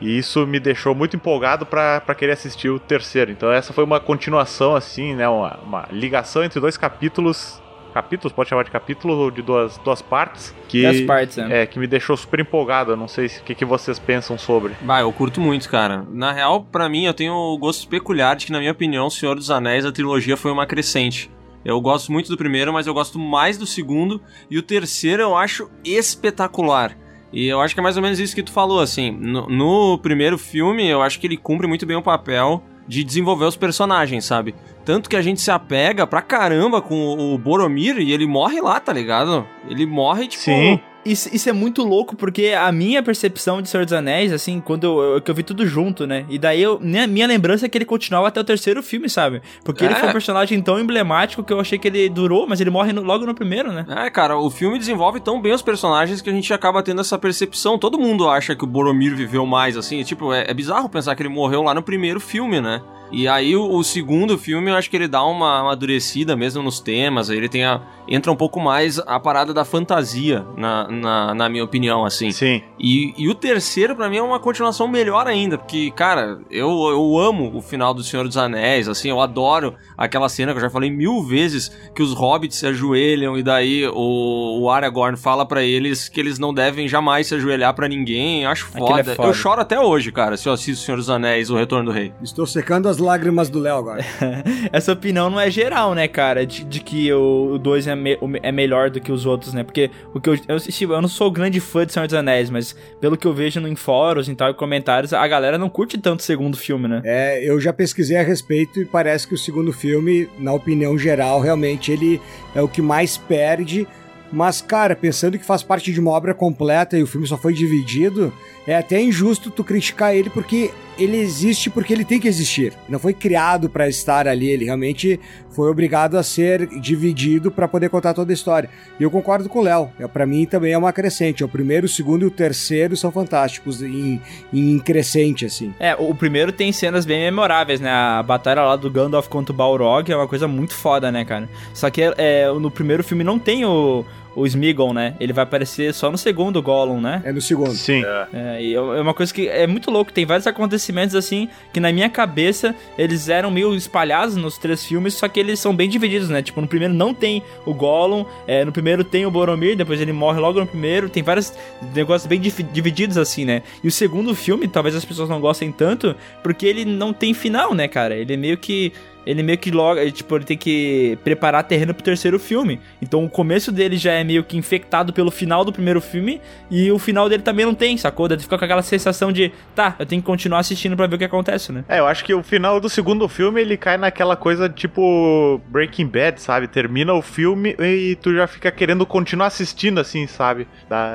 E isso me deixou muito empolgado pra querer assistir o terceiro. Então essa foi uma continuação, assim, né? Uma, uma ligação entre dois capítulos. Capítulos, pode chamar de capítulo ou de duas, duas partes. Que, As partes, né? é, que me deixou super empolgado. Eu não sei se- o que, que vocês pensam sobre. Bah, eu curto muito, cara. Na real, pra mim, eu tenho o gosto peculiar de que, na minha opinião, O Senhor dos Anéis, a trilogia foi uma crescente. Eu gosto muito do primeiro, mas eu gosto mais do segundo. E o terceiro eu acho espetacular. E eu acho que é mais ou menos isso que tu falou, assim. No, no primeiro filme, eu acho que ele cumpre muito bem o papel de desenvolver os personagens, sabe? Tanto que a gente se apega pra caramba com o Boromir e ele morre lá, tá ligado? Ele morre, tipo... Sim. Isso, isso é muito louco, porque a minha percepção de Senhor dos Anéis, assim, quando eu, eu, que eu vi tudo junto, né? E daí eu, minha, minha lembrança é que ele continuava até o terceiro filme, sabe? Porque ele É. foi um personagem tão emblemático que eu achei que ele durou, mas ele morre no- logo no primeiro, né? É, cara, o filme desenvolve tão bem os personagens que a gente acaba tendo essa percepção. Todo mundo acha que o Boromir viveu mais, assim. Tipo, é, é bizarro pensar que ele morreu lá no primeiro filme, né? E aí o, o segundo filme, eu acho que ele dá uma amadurecida mesmo nos temas. aí Ele tem a, entra um pouco mais a parada da fantasia, na, na, na minha opinião, assim. Sim. E, e o terceiro, pra mim, é uma continuação melhor ainda, porque, cara, eu, eu amo o final do Senhor dos Anéis, assim, eu adoro aquela cena que eu já falei mil vezes, que os hobbits se ajoelham e daí o, o Aragorn fala pra eles que eles não devem jamais se ajoelhar pra ninguém, eu acho foda. é foda. Eu choro até hoje, cara, se eu assisto o Senhor dos Anéis, o Retorno do Rei. Estou secando as lágrimas do Léo agora. Essa opinião não é geral, né, cara? De, de que o 2 é, me- é melhor do que os outros, né? Porque o que eu, eu, eu não sou grande fã de Senhor dos Anéis, mas pelo que eu vejo em fóruns e tal, e comentários, a galera não curte tanto o segundo filme, né? É, eu já pesquisei a respeito e parece que o segundo filme, na opinião geral, realmente ele é o que mais perde. Mas, cara, pensando que faz parte de uma obra completa e o filme só foi dividido, é até injusto tu criticar ele porque ele existe porque ele tem que existir. Não foi criado pra estar ali, ele realmente foi obrigado a ser dividido pra poder contar toda a história. E eu concordo com o Léo. É, para mim também é uma crescente. O primeiro, o segundo e o terceiro são fantásticos em, em crescente, assim. É, o primeiro tem cenas bem memoráveis, né? A batalha lá do Gandalf contra o Balrog é uma coisa muito foda, né, cara? Só que é, no primeiro filme não tem o, o Smeagol, né? Ele vai aparecer só no segundo Gollum, né? É no segundo. Sim. É, e é uma coisa que é muito louco, tem vários acontecimentos assim que na minha cabeça eles eram meio espalhados nos três filmes, só que eles são bem divididos, né? Tipo, no primeiro não tem o Gollum, é, no primeiro tem o Boromir, depois ele morre logo no primeiro, tem vários negócios bem divididos assim, né? E o segundo filme, talvez as pessoas não gostem tanto, porque ele não tem final, né, cara? Ele é meio que ele meio que logo, ele, tipo, ele tem que preparar terreno pro terceiro filme. Então o começo dele já é meio que infectado pelo final do primeiro filme e o final dele também não tem, sacou? Daí tu fica com aquela sensação de, tá, eu tenho que continuar assistindo pra ver o que acontece, né? É, eu acho que o final do segundo filme ele cai naquela coisa tipo Breaking Bad, sabe? Termina o filme e tu já fica querendo continuar assistindo, assim, sabe?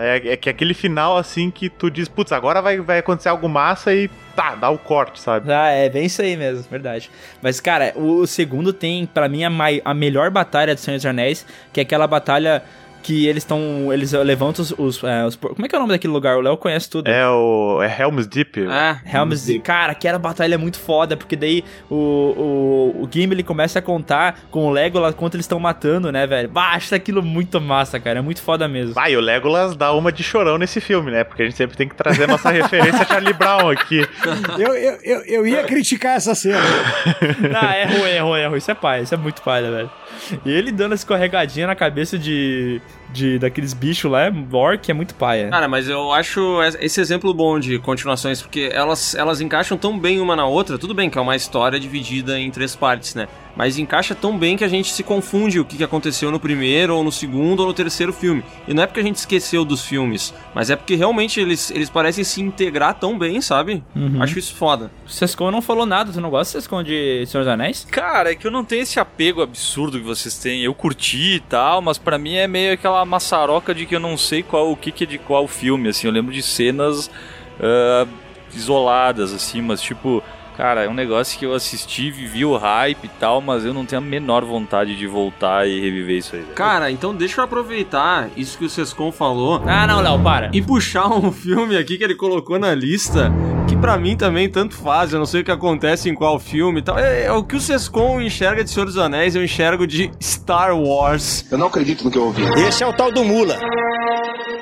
É, é que aquele final, assim, que tu diz, putz, agora vai, vai acontecer algo massa e tá, dá o corte, sabe? Ah, é bem isso aí mesmo, verdade. Mas, cara, o, segundo tem, pra mim, a, mai- a melhor batalha de Senhor dos Anéis, que é aquela batalha que eles estão. Eles levantam os, os, é, os Como é que é o nome daquele lugar? O Léo conhece tudo. É o. É Helm's Deep. É, Helm's Deep. Cara, aquela batalha é muito foda, porque daí o, o, o Gimli começa a contar com o Legolas quanto eles estão matando, né, velho? Bah, acho aquilo muito massa, cara. É muito foda mesmo. Vai, o Legolas dá uma de chorão nesse filme, né? Porque a gente sempre tem que trazer a nossa referência a Charlie Brown aqui. Eu, eu, eu, eu ia criticar essa cena. Não, é ruim, é ruim, é ruim. Isso é pai, isso é muito pai, né, velho? E ele dando essa escorregadinha na cabeça de, de daqueles bichos lá, orc, é muito paia. Cara, mas eu acho esse exemplo bom de continuações, porque elas, elas encaixam tão bem uma na outra. Tudo bem que é uma história dividida em três partes, né? Mas encaixa tão bem que a gente se confunde o que aconteceu no primeiro, ou no segundo, ou no terceiro filme. E não é porque a gente esqueceu dos filmes, mas é porque realmente eles, eles parecem se integrar tão bem, sabe? Uhum. Acho isso foda. O Sescon não falou nada, tu não gosta do Sescon de Senhor dos Anéis? Cara, é que eu não tenho esse apego absurdo que vocês têm. Eu curti e tal, mas pra mim é meio aquela maçaroca de que eu não sei qual o que, que é de qual filme, assim. Eu lembro de cenas ah, isoladas, assim, mas tipo. Cara, é um negócio que eu assisti, vivi o hype e tal, mas eu não tenho a menor vontade de voltar e reviver isso aí. velho. Cara, então deixa eu aproveitar isso que o Sescon falou Ah, não, Léo, para. e puxar um filme aqui que ele colocou na lista, que pra mim também tanto faz, eu não sei o que acontece em qual filme e tal. É, é o que o Sescon enxerga de Senhor dos Anéis, eu enxergo de Star Wars. Eu não acredito no que eu ouvi. Esse é o tal do Mula.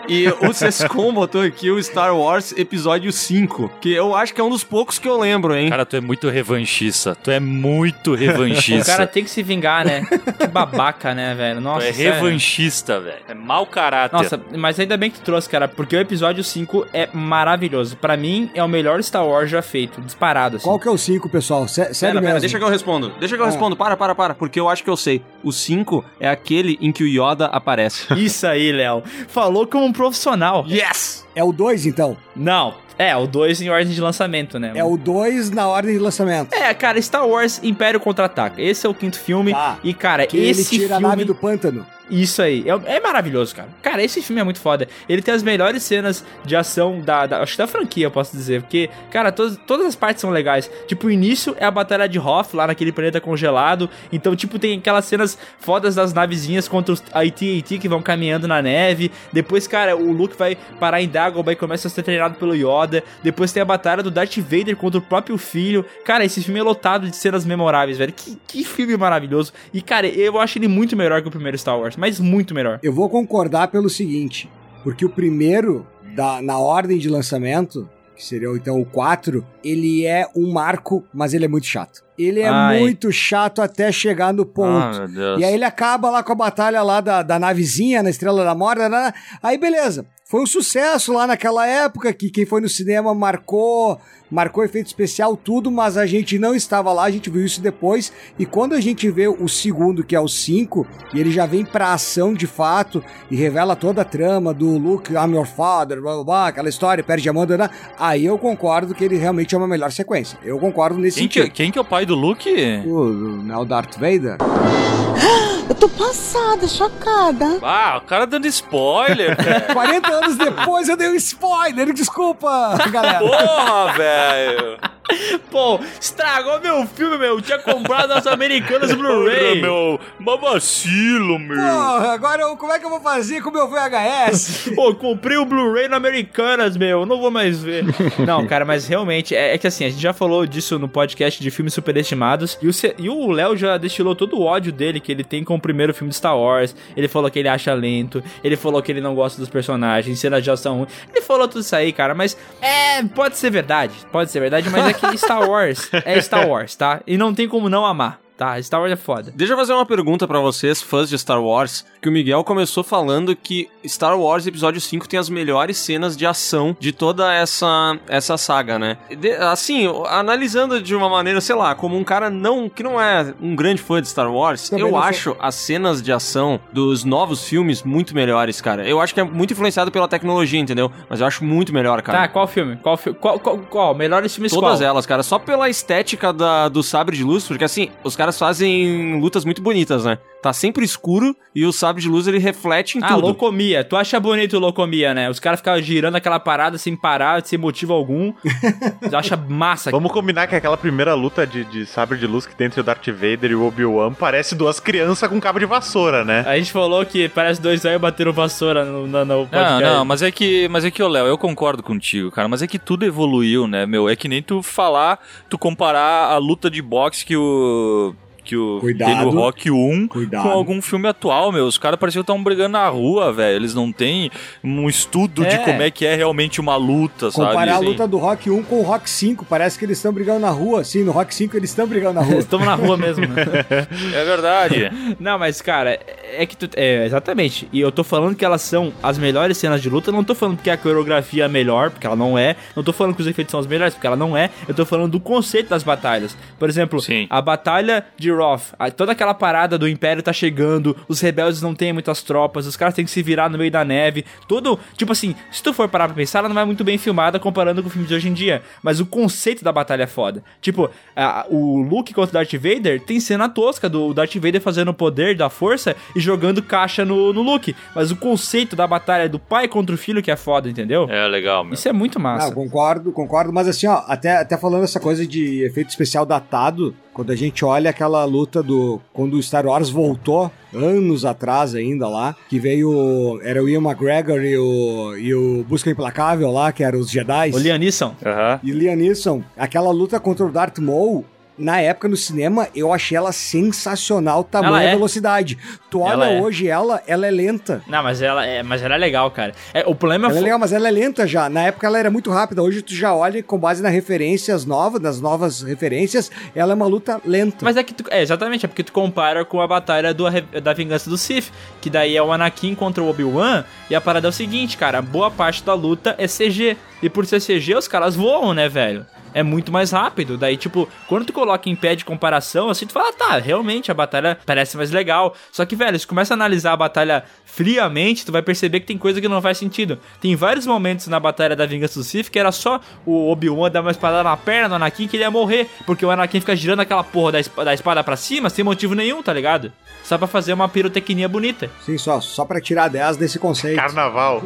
E o Sescon botou aqui o Star Wars Episódio 5, que eu acho que é um dos poucos que eu lembro, hein? Cara, tu é muito revanchista. Tu é muito O revanchista. cara tem que se vingar, né? que babaca, né, velho? tu Nossa, é sério. revanchista, velho. É mau caráter. Nossa, mas ainda bem que tu trouxe, cara, porque o episódio 5 é maravilhoso. Pra mim, é o melhor Star Wars já feito, disparado, assim. Qual que é o 5, pessoal? Sé- sério Pera, pera, mesmo. deixa que eu respondo. Deixa que eu Ah. respondo. Para, para, para. Porque eu acho que eu sei. O 5 é aquele em que o Yoda aparece. Isso aí, Léo. Falou como um profissional. yes! É o 2, então. Não, é, o 2 em ordem de lançamento, né? É o 2 na ordem de lançamento. É, cara, Star Wars Império Contra-Ataca. Esse é o quinto filme. Tá. E, cara, esse ele tira filme... a nave do pântano. Isso aí. É, é maravilhoso, cara. Cara, esse filme é muito foda. Ele tem as melhores cenas de ação da, da- acho da franquia, eu posso dizer. Porque, cara, todas, todas as partes são legais. Tipo, o início é a batalha de Hoth, lá naquele planeta congelado. Então, tipo, tem aquelas cenas fodas das navezinhas contra os AT-AT que vão caminhando na neve. Depois, cara, o Luke vai parar em Dagobah e começa a ser treinado pelo Yoda. Depois tem a batalha do Darth Vader contra o próprio filho. Cara, esse filme é lotado de cenas memoráveis, velho. Que, que filme maravilhoso. E, cara, eu acho ele muito melhor que o primeiro Star Wars. Mas muito melhor. Eu vou concordar pelo seguinte, porque o primeiro, da, na ordem de lançamento, que seria então o 4, ele é um marco, mas ele é muito chato. Ele é Ai. muito chato até chegar no ponto. Ah. E aí ele acaba lá com a batalha lá da, da navezinha na Estrela da Morte. né? Aí beleza. Foi um sucesso lá naquela época que quem foi no cinema marcou, marcou efeito especial, tudo, mas a gente não estava lá, a gente viu isso depois. E quando a gente vê o segundo, que é o 5, e ele já vem pra ação de fato e revela toda a trama do Luke, I'm your father, blá blá blá, aquela história, perde a mão, né? aí eu concordo que ele realmente é uma melhor sequência. Eu concordo nesse Quem que, sentido. quem que é o pai do Luke? O, o, né, o Darth Vader? Eu tô passada, chocada. Ah, o cara dando spoiler, velho. 40 anos depois eu dei um spoiler, desculpa, galera. Porra, velho. Pô, estragou meu filme, meu. Tinha comprado as americanas Blu-ray. meu. Uma vacilo, meu. Porra, agora eu, como é que eu vou fazer com o meu VHS? Pô, comprei o Blu-ray na Americanas, meu. Não vou mais ver. Não, cara, mas realmente, é, é que assim, a gente já falou disso no podcast de filmes superestimados. E o e Léo já destilou todo o ódio dele que ele tem com o primeiro filme de Star Wars. Ele falou que ele acha lento. Ele falou que ele não gosta dos personagens, cenas de ação ruim. Ele falou tudo isso aí, cara. Mas é, pode ser verdade. Pode ser verdade, mas é que Star Wars é Star Wars, tá? E não tem como não amar. Tá, Star Wars é foda. Deixa eu fazer uma pergunta pra vocês, fãs de Star Wars, que o Miguel começou falando que Star Wars Episódio 5 tem as melhores cenas de ação de toda essa essa saga, né? De- assim, analisando de uma maneira, sei lá, como um cara não que não é um grande fã de Star Wars, Também eu acho as cenas de ação dos novos filmes muito melhores, cara. Eu acho que é muito influenciado pela tecnologia, entendeu? Mas eu acho muito melhor, cara. Tá, qual filme? Qual filme? Qual, qual, qual? Melhores filmes Todas qual? elas, cara. Só pela estética da, do sabre de luz, porque assim, os caras fazem lutas muito bonitas, né? Tá sempre escuro e o sabre de luz ele reflete em Ah, tudo. locomia. Tu acha bonito locomia, né? Os caras ficavam girando aquela parada sem parar, sem motivo algum. tu acha massa. Vamos combinar que aquela primeira luta de, de sabre de luz que tem entre o Darth Vader e o Obi-Wan parece duas crianças com cabo de vassoura, né? A gente falou que parece dois velhos bateram vassoura no, no, no Não, podcast. não, mas é que, mas é que, ô Léo, eu concordo contigo, cara, mas é que tudo evoluiu, né, meu? É que nem tu falar, tu comparar a luta de boxe que o que o Cuidado. tem no Rock 1 Cuidado. com algum filme atual, meu. Os caras pareciam que estavam brigando na rua, velho. Eles não têm um estudo de É. como é que é realmente uma luta, sabe? Comparar a luta do Rock 1 com o Rock 5, parece que eles estão brigando na rua. Sim, no Rock 5 eles estão brigando na rua. Estamos na rua mesmo, né? É verdade. Não, mas, cara, é que tu. É, exatamente. E eu tô falando que elas são as melhores cenas de luta. Eu não tô falando que a coreografia é a melhor, porque ela não é. Não tô falando que os efeitos são os melhores, porque ela não é. Eu tô falando do conceito das batalhas. Por exemplo, Sim. a batalha de Roth. Toda aquela parada do Império tá chegando, os rebeldes não têm muitas tropas, os caras têm que se virar no meio da neve. Todo. Tipo assim, se tu for parar pra pensar, ela não é muito bem filmada comparando com o filme de hoje em dia. Mas o conceito da batalha é foda. Tipo, a- o Luke contra o Darth Vader tem cena tosca do Darth Vader fazendo o poder da força e jogando caixa no, no Luke. Mas o conceito da batalha é do pai contra o filho que é foda, entendeu? É legal, meu. Isso é muito massa. Não, concordo, concordo, mas assim, ó, até, até falando essa coisa de efeito especial datado, quando a gente olha aquela luta do. Quando o Star Wars voltou, anos atrás ainda lá, que veio. Era o Ian McGregor e o, e o Busca Implacável lá, que eram os Jedi. O Liam Neeson. Aham. E Liam Neeson, aquela luta contra o Darth Maul. Na época no cinema, eu achei ela sensacional, tamanho Ela e é. velocidade. Tu olha Ela é. hoje ela, ela é lenta. Não, mas ela é, mas ela é legal, cara. É, o problema Ela é legal, mas ela é lenta já. Na época ela era muito rápida. Hoje tu já olha com base nas referências novas, nas novas referências, ela é uma luta lenta. Mas é que tu, é, exatamente, é porque tu compara com a batalha do, da vingança do Sith, que daí é o Anakin contra o Obi-Wan, e a parada é o seguinte, cara, boa parte da luta é CG. E por ser CG, os caras voam, né, velho? É muito mais rápido. Daí, tipo, quando tu coloca em pé de comparação, assim, tu fala, tá, realmente a batalha parece mais legal. Só que, velho, se tu começa a analisar a batalha friamente, tu vai perceber que tem coisa que não faz sentido. Tem vários momentos na batalha da vingança do Sith que era só o Obi-Wan dar uma espada na perna do Anakin que ele ia morrer. Porque o Anakin fica girando aquela porra da, esp- da espada pra cima sem motivo nenhum, tá ligado? Só pra fazer uma pirotecnia bonita. Sim, só, só pra tirar 10 desse conceito. Carnaval.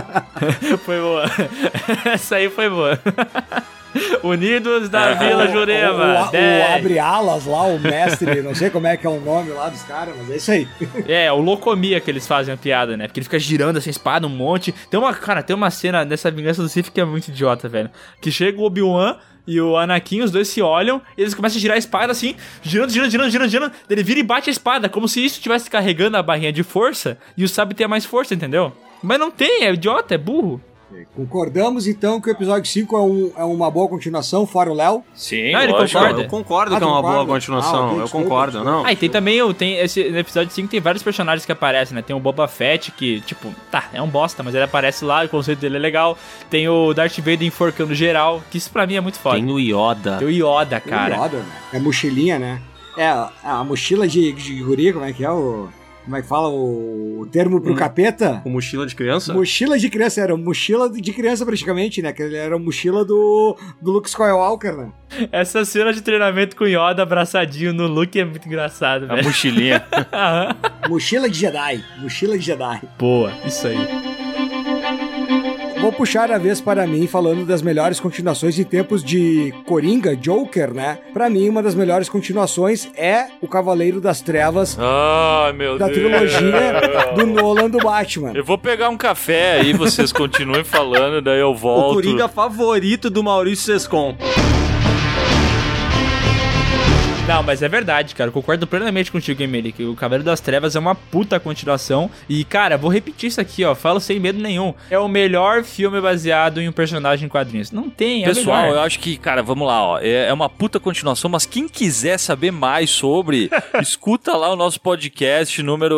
foi boa. Essa aí foi boa. Unidos da O- Vila o- Jurema. O, o, Dez. Abre Alas lá, o mestre, não sei como é que é o nome lá dos caras, mas é isso aí. É, o Locomia que eles fazem a piada, né? Porque ele fica girando essa espada um monte. Tem uma, cara, tem uma cena dessa vingança do Sith que é muito idiota, velho. Que chega o Obi-Wan e o Anakin, os dois se olham, e eles começam a girar a espada assim, girando, girando, girando, girando, girando. Ele vira e bate a espada, como se isso estivesse carregando a barrinha de força e o sabre tenha mais força, entendeu? Mas não tem, é idiota, é burro. Concordamos então que o episódio 5 é, um- é uma boa continuação, fora o Léo. Sim, Não, ele lógico. concorda. Eu concordo Ah, que é uma concorda? boa continuação. Ah, ok, eu desculpa, concordo, desculpa. não. Ah, e tem também o. Tem esse, no episódio 5 tem vários personagens que aparecem, né? Tem o Boba Fett, que, tipo, tá, é um bosta, mas ele aparece lá, o conceito dele é legal. Tem o Darth Vader enforcando geral, que isso pra mim é muito foda. Tem o Yoda. Tem o Yoda, cara. O Yoda, né? É mochilinha, né? É, a, a mochila de, de guri, como é que é o... Como é que fala o, o termo pro Hum. capeta? Com mochila de criança? Mochila de criança, era mochila de criança praticamente, né? Que era a mochila do, do Luke Skywalker, né? Essa cena de treinamento com o Yoda abraçadinho no Luke é muito engraçado, A velho. mochilinha. Mochila de Jedi, mochila de Jedi. Boa, isso aí. Vou puxar a vez para mim falando das melhores continuações em tempos de Coringa, Joker, né? Pra mim, uma das melhores continuações é O Cavaleiro das Trevas Ai, meu da Deus. trilogia do Nolan do Batman. Eu vou pegar um café aí, vocês continuem falando, daí eu O volto. Coringa favorito do Maurício Sescon. Não, mas é verdade, cara. Eu concordo plenamente contigo, Emily, que o Cavaleiro das Trevas é uma puta continuação. E, cara, vou repetir isso aqui, ó. Falo sem medo nenhum. É o melhor filme baseado em um personagem em quadrinhos. Não tem, é o Pessoal, melhor. eu acho que, cara, vamos lá, ó. É é uma puta continuação, mas quem quiser saber mais sobre, escuta lá o nosso podcast número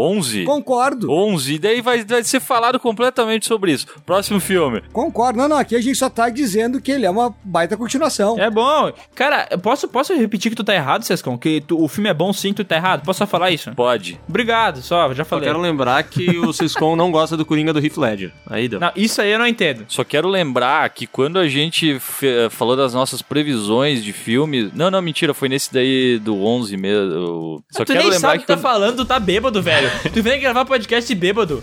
11. Concordo, 11, e daí vai, vai ser falado completamente sobre isso. Próximo filme. concordo. Não, não, aqui a gente só tá dizendo que ele é uma baita continuação. É bom. Cara, eu posso, posso repetir que tu tá errado, Sescão? Que tu- o filme é bom sim, tu tá errado? Posso só falar isso? Pode. Obrigado, só, já falei. quero lembrar que o Sescon não gosta do Coringa do Heath Ledger. Aí deu. Não, isso aí eu não entendo. Só quero lembrar que quando a gente fe- falou das nossas previsões de filmes. Não, não, mentira, foi nesse daí do 11 mesmo. Só tu quero nem lembrar sabe o que. que tá quando- falando, tu tá bêbado, velho. tu vem gravar podcast bêbado.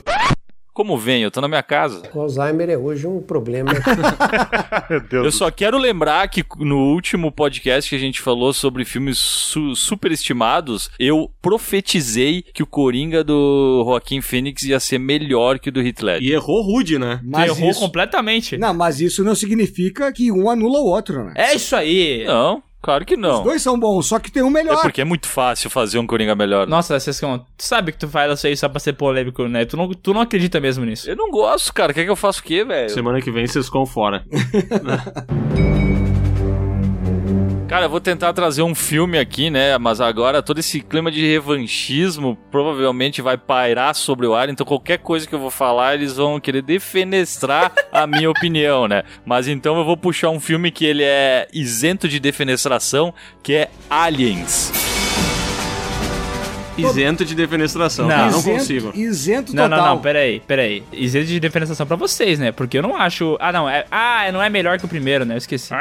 Como vem? Eu tô na minha casa. O Alzheimer é hoje um problema. Meu Deus. Eu só quero lembrar que no último podcast que a gente falou sobre filmes su superestimados, eu profetizei que o Coringa do Joaquim Fênix ia ser melhor que o do Heath Ledger. E errou rude, né? Mas errou isso, completamente. não, mas isso não significa que um anula o outro, né? É isso aí. Não. Claro que Os não. dois são bons, só que tem um É melhor. porque é muito fácil fazer um Coringa melhor. Nossa, Sescão, tu sabe que tu faz isso aí só pra ser polêmico, né? Tu não, tu não acredita mesmo nisso. Eu não gosto, cara. Quer que eu faça o quê, velho? Semana que vem vocês ficam fora. Cara, eu vou tentar trazer um filme aqui, né? Mas agora todo esse clima de revanchismo provavelmente vai pairar sobre o ar. Então qualquer coisa que eu vou falar, eles vão querer defenestrar a minha opinião, né? Mas então eu vou puxar um filme que ele é isento de defenestração, que é Aliens. Isento de defenestração. Não. Não, não isento, consigo. Isento Não, total. não, não, peraí, peraí. Isento de diferenciação pra vocês, né? Porque eu não acho. Ah, não, é. Ah, não é melhor que o primeiro, né? Eu esqueci.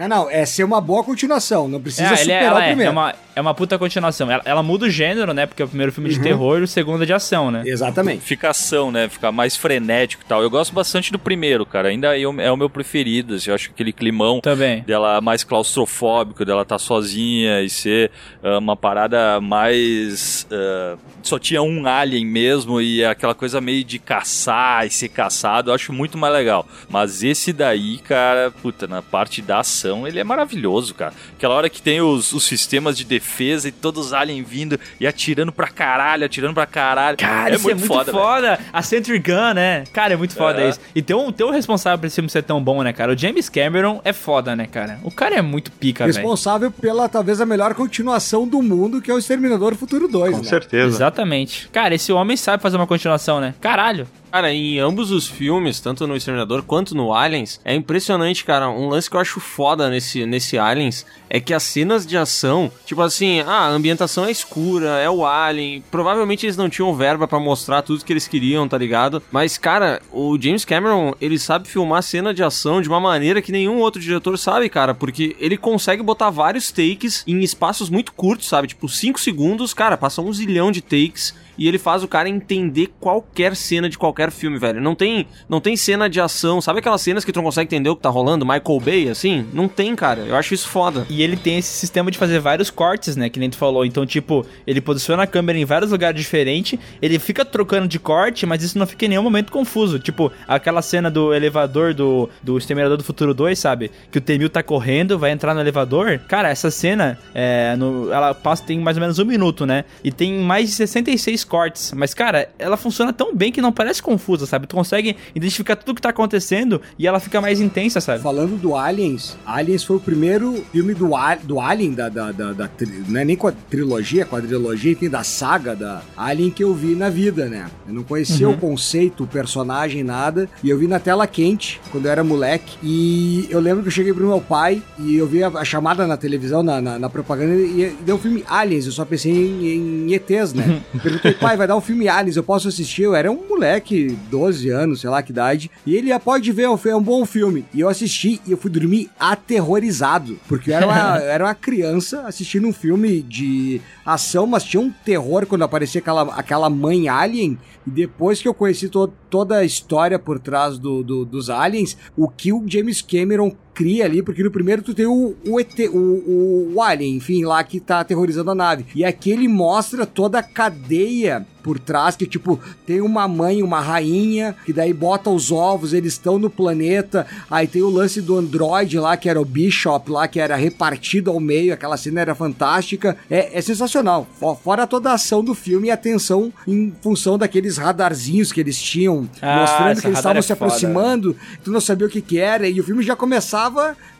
Não, não, é ser uma boa continuação, não precisa É, ele é, superar ela o é, primeiro. é uma, é uma puta continuação. Ela, ela muda o gênero, né? Porque é o primeiro filme de terror e o segundo é de ação, né? Exatamente. Fica ação, né? Fica mais frenético e tal. Eu gosto bastante do primeiro, cara. Ainda eu- é o meu preferido. assim, Eu acho que aquele climão Também. dela mais claustrofóbico, dela tá sozinha e ser ah, uma parada mais. ah, só tinha um alien mesmo e é aquela coisa meio de caçar e ser caçado, eu acho muito mais legal. Mas esse daí, cara, puta, na parte da ação, ele é maravilhoso, cara. Aquela hora que tem os, os sistemas de defesa e todos os aliens vindo e atirando pra caralho, atirando pra caralho. Cara, isso é muito foda. velho. A Sentry Gun, né? Cara, é muito foda É. isso. E tem um, tem um responsável pra esse filme ser tão bom, né, cara? O James Cameron é foda, né, cara? O cara é muito pica, velho. Responsável pela talvez a melhor continuação do mundo, que é o Exterminador Futuro 2. Com né? certeza. Exatamente. Cara, esse homem sabe fazer uma continuação, né? Caralho. Cara, em ambos os filmes, tanto no Exterminador quanto no Aliens, é impressionante, cara. Um lance que eu acho foda nesse, nesse Aliens é que as cenas de ação, tipo assim, ah, a ambientação é escura, é o Alien. Provavelmente eles não tinham verba pra mostrar tudo que eles queriam, tá ligado? Mas, cara, o James Cameron, ele sabe filmar cena de ação de uma maneira que nenhum outro diretor sabe, cara, porque ele consegue botar vários takes em espaços muito curtos, sabe? Tipo, 5 segundos, cara, passa um zilhão de takes e ele faz o cara entender qualquer cena de qualquer filme, velho. Não tem, não tem cena de ação, sabe aquelas cenas que tu não consegue entender o que tá rolando? Michael Bay, assim? Não tem, cara. Eu acho isso foda. E ele tem esse sistema de fazer vários cortes, né? Que nem tu falou. Então, tipo, ele posiciona a câmera em vários lugares diferentes. Ele fica trocando de corte, mas isso não fica em nenhum momento confuso. Tipo, aquela cena do elevador do, do Exterminador do Futuro 2, sabe? Que o Temil tá correndo, vai entrar no elevador. Cara, essa cena, é, no- ela passa, tem mais ou menos um minuto, né? E tem mais de 66 cortes. Mas, cara, ela funciona tão bem que não parece confusa, sabe? Tu consegue identificar tudo que tá acontecendo e ela fica mais intensa, sabe? Falando do Aliens, Aliens foi o primeiro filme do, A- do Alien, da, da, da, da não é nem quad- trilogia, quadrilogia, enfim, da saga da Alien que eu vi na vida, né? Eu não conhecia o conceito, o personagem, nada, e eu vi na tela quente, quando eu era moleque, e eu lembro que eu cheguei pro meu pai e eu vi a, a chamada na televisão, na, na, na propaganda, e, e deu o filme Aliens, eu só pensei em, em ETs, né? Perguntei, pai, vai dar um filme Aliens, eu posso assistir? Eu era um moleque, 12 anos, sei lá que idade, e ele, ah, pode ver, é um bom filme. E eu assisti e eu fui dormir aterrorizado, porque eu era uma, eu era uma criança assistindo um filme de ação, mas tinha um terror quando aparecia aquela, aquela mãe alien, e depois que eu conheci to- toda a história por trás do, do- dos aliens, o que o James Cameron cria ali, porque no primeiro tu tem o, o ET, o, o, Alien, enfim, lá que tá aterrorizando a nave. E aqui ele mostra toda a cadeia por trás, que tipo, tem uma mãe, uma rainha, que daí bota os ovos, eles estão no planeta, aí tem o lance do android lá, que era o Bishop lá, que era repartido ao meio, aquela cena era fantástica, é, é sensacional. Fo- Fora toda a ação do filme e a tensão em função daqueles radarzinhos que eles tinham, Ah, mostrando que eles estavam é se foda, aproximando, tu não sabia o que que era, e o filme já começava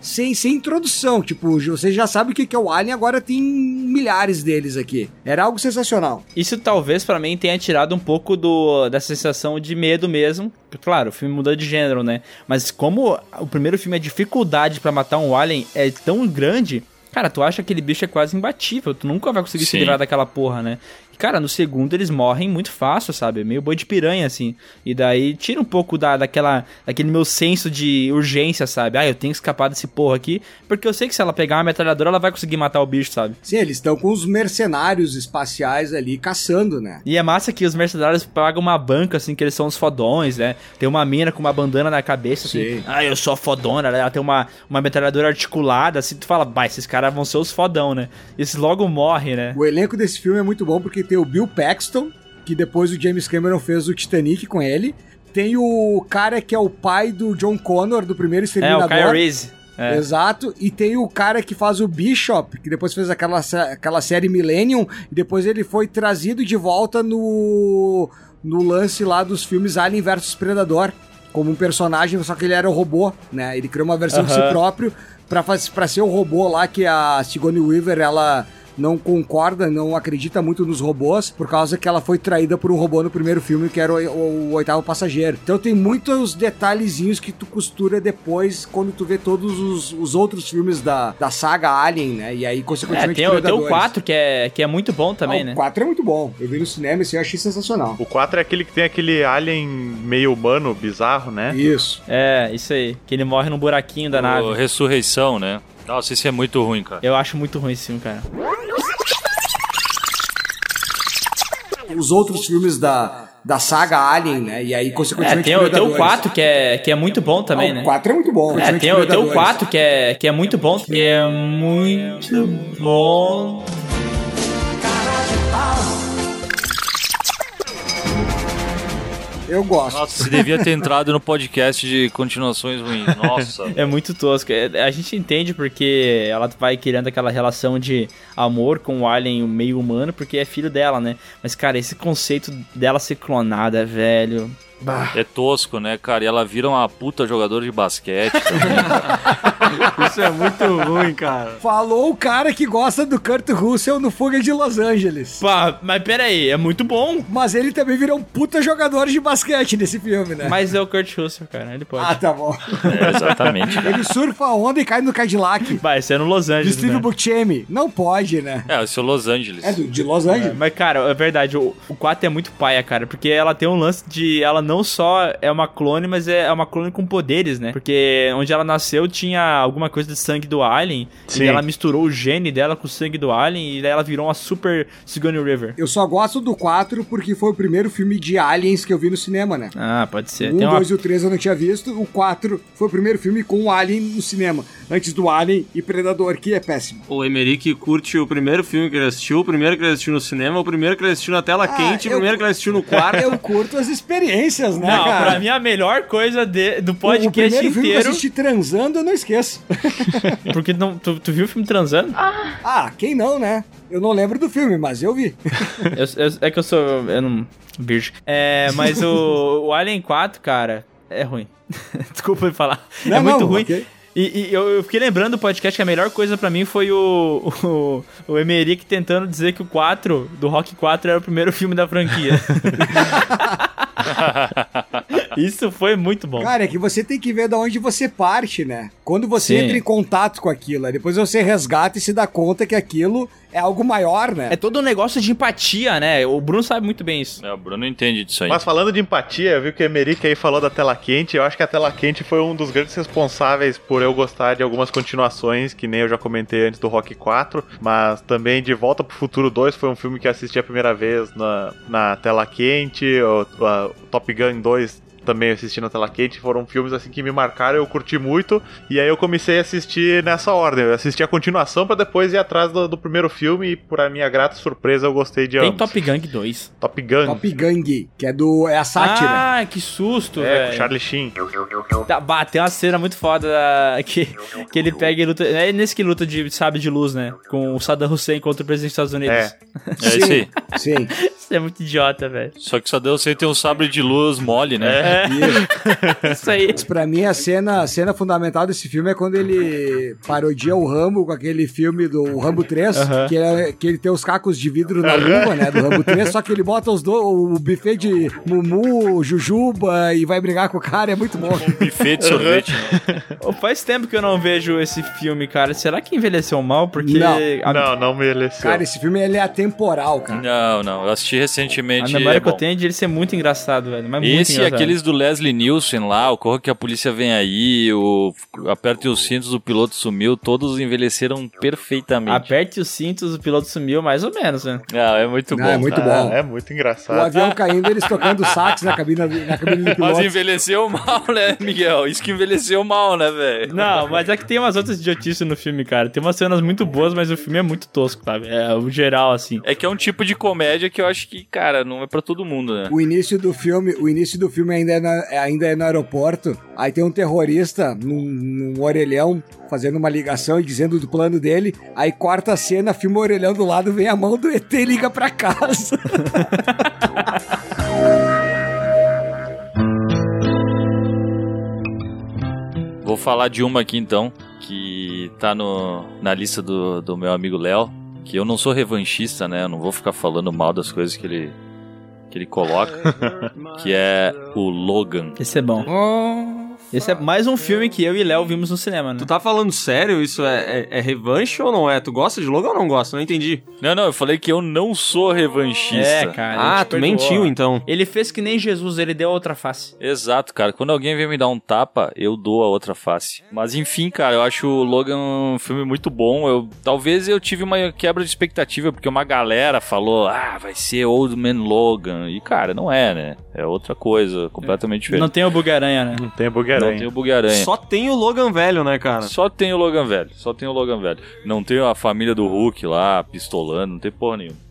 sem, sem introdução, tipo, você já sabe o que que é o Alien, agora tem milhares deles aqui. Era algo sensacional. Isso talvez pra mim tenha tirado um pouco do, da sensação de medo mesmo. Claro, o filme mudou de gênero, né? Mas como o primeiro filme a dificuldade pra matar um alien é tão grande, cara, tu acha que aquele bicho é quase imbatível. Tu nunca vai conseguir se Sim. livrar daquela porra, né? Cara, no segundo eles morrem muito fácil, sabe? Meio boi de piranha, assim. E daí tira um pouco da, daquela, daquele meu senso de urgência, sabe? Ah, eu tenho que escapar desse porra aqui. Porque eu sei que se ela pegar uma metralhadora, ela vai conseguir matar o bicho, sabe? Sim, eles estão com os mercenários espaciais ali caçando, né? E é massa que os mercenários pagam uma banca, assim, que eles são os fodões, né? Tem uma mina com uma bandana na cabeça, assim. Sim. Ah, eu sou fodona, né? Ela tem uma, uma metralhadora articulada, assim. Tu fala, bah, esses caras vão ser os fodão, né? E esses logo morrem, né? O elenco desse filme é muito bom porque tem o Bill Paxton, que depois o James Cameron fez o Titanic com ele. Tem o cara que é o pai do John Connor, do primeiro É, Exterminador. o Kyle Reese. É. Exato. E tem o cara que faz o Bishop, que depois fez aquela, aquela série Millennium, e depois ele foi trazido de volta no, no lance lá dos filmes Alien vs Predador, como um personagem, só que ele era um robô, né? Ele criou uma versão de si próprio pra, pra ser o robô lá que a Sigourney Weaver, ela não concorda, não acredita muito nos robôs, por causa que ela foi traída por um robô no primeiro filme, que era o, o- o oitavo passageiro. Então tem muitos detalhezinhos que tu costura depois, quando tu vê todos os, os outros filmes da, da saga Alien, né? E aí, É, consequentemente, tem, o- tem o Predadores. 4, que é, que é muito bom também, Ah, né? O 4 é muito bom. Eu vi no cinema esse eu achei sensacional. O 4 é aquele que tem aquele alien meio humano, bizarro, né? Isso. É, isso aí. Que ele morre no buraquinho da O nave. Ressurreição, né? Nossa, esse é muito ruim, cara. Eu acho muito ruim esse filme, cara. Os outros filmes da, da saga Alien, né? E aí, É, consequentemente, tem, o- tem o Predadores. 4, que é, que é muito bom também, Ah, né? O 4 é muito bom. É, tem, o- tem o Predadores. 4 que é, que é muito bom. Que é muito bom. Eu gosto. Nossa, você devia ter entrado no podcast de continuações ruins. Nossa. É muito tosco. É, A gente entende porque ela vai criando aquela relação de amor com o alien meio humano, porque é filho dela, né? Mas, cara, esse conceito dela ser clonada, velho. Bah. É tosco, né, cara? E ela vira uma puta jogadora de basquete. Isso é muito ruim, cara. Falou o cara que gosta do Kurt Russell no Fuga de Los Angeles. Pá, mas pera aí, é muito bom. Mas ele também virou um puta jogador de basquete nesse filme, né? Mas é o Kurt Russell, cara, ele pode. Ah, tá bom. É, exatamente. Ele surfa a onda e cai no Cadillac. Vai, isso é no Los Do Angeles, Steve né? Buscemi. Não pode, né? É, esse é o Los Angeles. É do- de Los Angeles. Mas, cara, é verdade, o, o 4 é muito paia, cara, porque ela tem um lance de. Ela não só é uma clone, mas é uma clone com poderes, né? Porque onde ela nasceu tinha alguma coisa de sangue do Alien, Sim. e ela misturou o gene dela com o sangue do Alien, e daí ela virou uma super Sigourney River. Eu só gosto do 4 porque foi o primeiro filme de aliens que eu vi no cinema, né? Ah, pode ser. O Tem 1, uma... 2 e o 3 eu não tinha visto. O 4 foi o primeiro filme com o Alien no cinema. Antes do Alien e Predador, que é péssimo. O Emerick curte o primeiro filme que ele assistiu, o primeiro que ele assistiu no cinema, o primeiro que ele assistiu na tela Ah, quente, o eu- primeiro que ele assistiu no quarto. Eu curto as experiências, né, Não, cara? pra mim a melhor coisa de- do o podcast primeiro filme que eu inteiro. assisti transando, eu não esqueço. Porque não, tu, tu viu o filme transando? Ah, quem não, né? Eu não lembro do filme, mas eu vi. Eu- eu- é que eu sou. Eu não. Virgem. É, mas o, o Alien 4, cara, é ruim. Desculpa me falar. é Não, muito não, ruim. ok. E, e eu, eu fiquei lembrando do podcast que a melhor coisa pra mim foi o, o, o Emerick tentando dizer que o 4, do Rock 4, era o primeiro filme da franquia. Isso foi muito bom. Cara, é que você tem que ver de onde você parte, né? Quando você Sim. entra em contato com aquilo, aí depois você resgata e se dá conta que aquilo é algo maior, né? É todo um negócio de empatia, né? O Bruno sabe muito bem isso. É, o Bruno entende disso aí. Mas falando de empatia, eu vi que o Emerick aí falou da tela quente. Eu acho que a tela quente foi um dos grandes responsáveis por eu gostar de algumas continuações, que nem eu já comentei antes do Rock 4. Mas também De Volta pro Futuro 2 foi um filme que eu assisti a primeira vez na, na tela quente. O, a- o Top Gun 2 também assisti na tela quente. Foram filmes assim que me marcaram, eu curti muito. E aí eu comecei a assistir nessa ordem. Eu assisti a continuação pra depois ir atrás do, do primeiro filme. E por a minha grata surpresa, eu gostei de Tem ambos. Top Gang 2. Top Gun. Top Gang, que é do. É a sátira. Ah, que susto, É, com velho. Charlie Sheen. Tá, bah, tem uma cena muito foda da- que, que ele pega e luta. É nesse que luta de sabe de luz, né? Com o Saddam Hussein contra o presidente dos Estados Unidos. É. É isso aí. Sim. Isso é muito idiota, velho. Só que só deu você ter um sabre de luz mole, né? Isso aí. Mas pra mim, a cena, a cena fundamental desse filme é quando ele parodia o Rambo com aquele filme do Rambo 3, que, é, que ele tem os cacos de vidro na luva, né, do Rambo 3, só que ele bota os do, o buffet de Mumu, Jujuba e vai brigar com o cara, é muito bom. Buffet de sorvete. né? Faz tempo que eu não vejo esse filme, cara. Será que envelheceu mal? Porque. Não. a, Não, não me eleceu. Cara, esse filme ele é atemporal, cara. Não, não. Eu assisti a recentemente. memória é que eu bom. tenho é de ele ser muito engraçado, velho. Mas muito Esse e engraçado. aqueles do Leslie Nielsen lá, o Corra que a polícia vem aí, o Aperte os cintos, o piloto sumiu, todos envelheceram perfeitamente. Aperte o cinto cintos, o piloto sumiu, mais ou menos, né? Não, é muito Não, bom. é muito bom. É muito O engraçado. avião caindo, eles tocando sax na cabine, na cabine do Mas piloto. envelheceu mal, né, Miguel? Isso que envelheceu mal, né, velho? Não, mas é que tem umas outras idiotices no filme, cara. Tem umas cenas muito boas, mas o filme é muito tosco, sabe? É o geral, assim. É que é um tipo de comédia que eu acho que, cara, não é pra todo mundo, né? O início do filme, o início do filme ainda é, na- é- ainda é no aeroporto. Aí tem um terrorista num, num orelhão fazendo uma ligação e dizendo do plano dele. Aí corta a cena, filma o orelhão do lado, vem a mão do ET e liga pra casa. Vou falar de uma aqui então, que tá no, na lista do, do meu amigo Léo, que eu não sou revanchista, né? Eu não vou ficar falando mal das coisas que ele, que ele coloca, que é o Logan. Esse é bom. Esse é mais um filme que eu e Léo vimos no cinema, né? Tu tá falando sério? Isso é, é, é revanche ou não é? Tu gosta de Logan ou não gosta? Não entendi. Não, não, eu falei que eu não sou revanchista. É, cara. ah, tu perdoou. mentiu então. Ele fez que nem Jesus, ele deu outra face. Exato, cara. Quando alguém vem me dar um tapa, eu dou a outra face. Mas enfim, cara, eu acho o Logan um filme muito bom. Eu, talvez eu tive uma quebra de expectativa, porque uma galera falou, ah, vai ser Old Man Logan. E, cara, não é, né? É outra coisa, completamente diferente. Não tem o Bugaranha, né? Não tem Não tem o Bug-Aranha. Só tem o Logan velho, né, cara? Só tem o Logan velho. Só tem o Logan velho. Não tem a família do Hulk lá, pistolando, não tem porra nenhuma.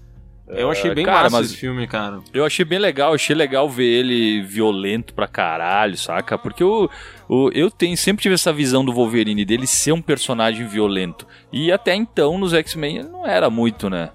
Eu achei bem cara, massa mas- esse filme, cara. Eu achei bem legal, achei legal ver ele violento pra caralho, saca? Porque o, o, eu tenho, sempre tive essa visão do Wolverine, dele ser um personagem violento. E até então, nos X-Men, ele não era muito, né?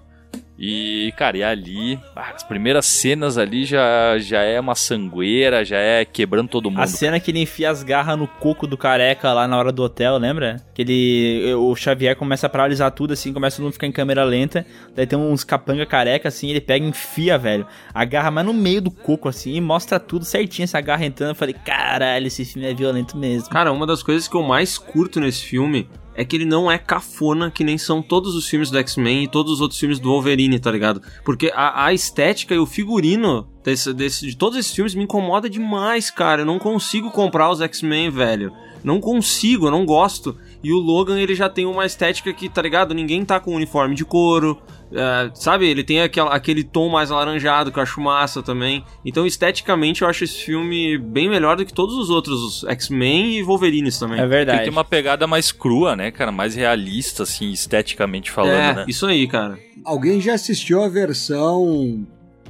E, cara, e ali, ah, as primeiras cenas ali já, já é uma sangueira, já é quebrando todo mundo. A cena que ele enfia as garras no coco do careca lá na hora do hotel, lembra? Que ele. O Xavier começa a paralisar tudo, assim, começa todo mundo a ficar em câmera lenta. Daí tem uns capanga careca, assim, ele pega e enfia, velho. A garra mais no meio do coco, assim, e mostra tudo certinho, essa garra entrando. Eu falei, caralho, esse filme é violento mesmo. Cara, uma das coisas que eu mais curto nesse filme é que ele não é cafona que nem são todos os filmes do X-Men e todos os outros filmes do Wolverine, tá ligado? Porque a, a estética e o figurino desse, desse- de todos esses filmes me incomoda demais, cara. Eu não consigo comprar os X-Men, velho. Não consigo, eu não gosto. E o Logan, ele já tem uma estética que, tá ligado? Ninguém tá com uniforme de couro. É, sabe, ele tem aquela, aquele tom mais alaranjado que eu acho massa também. Então, esteticamente, eu acho esse filme bem melhor do que todos os outros os X-Men e Wolverines também. É Ele verdade. tem uma pegada mais crua, né, cara? Mais realista, assim, esteticamente falando, é, né? isso aí, cara. Alguém já assistiu a versão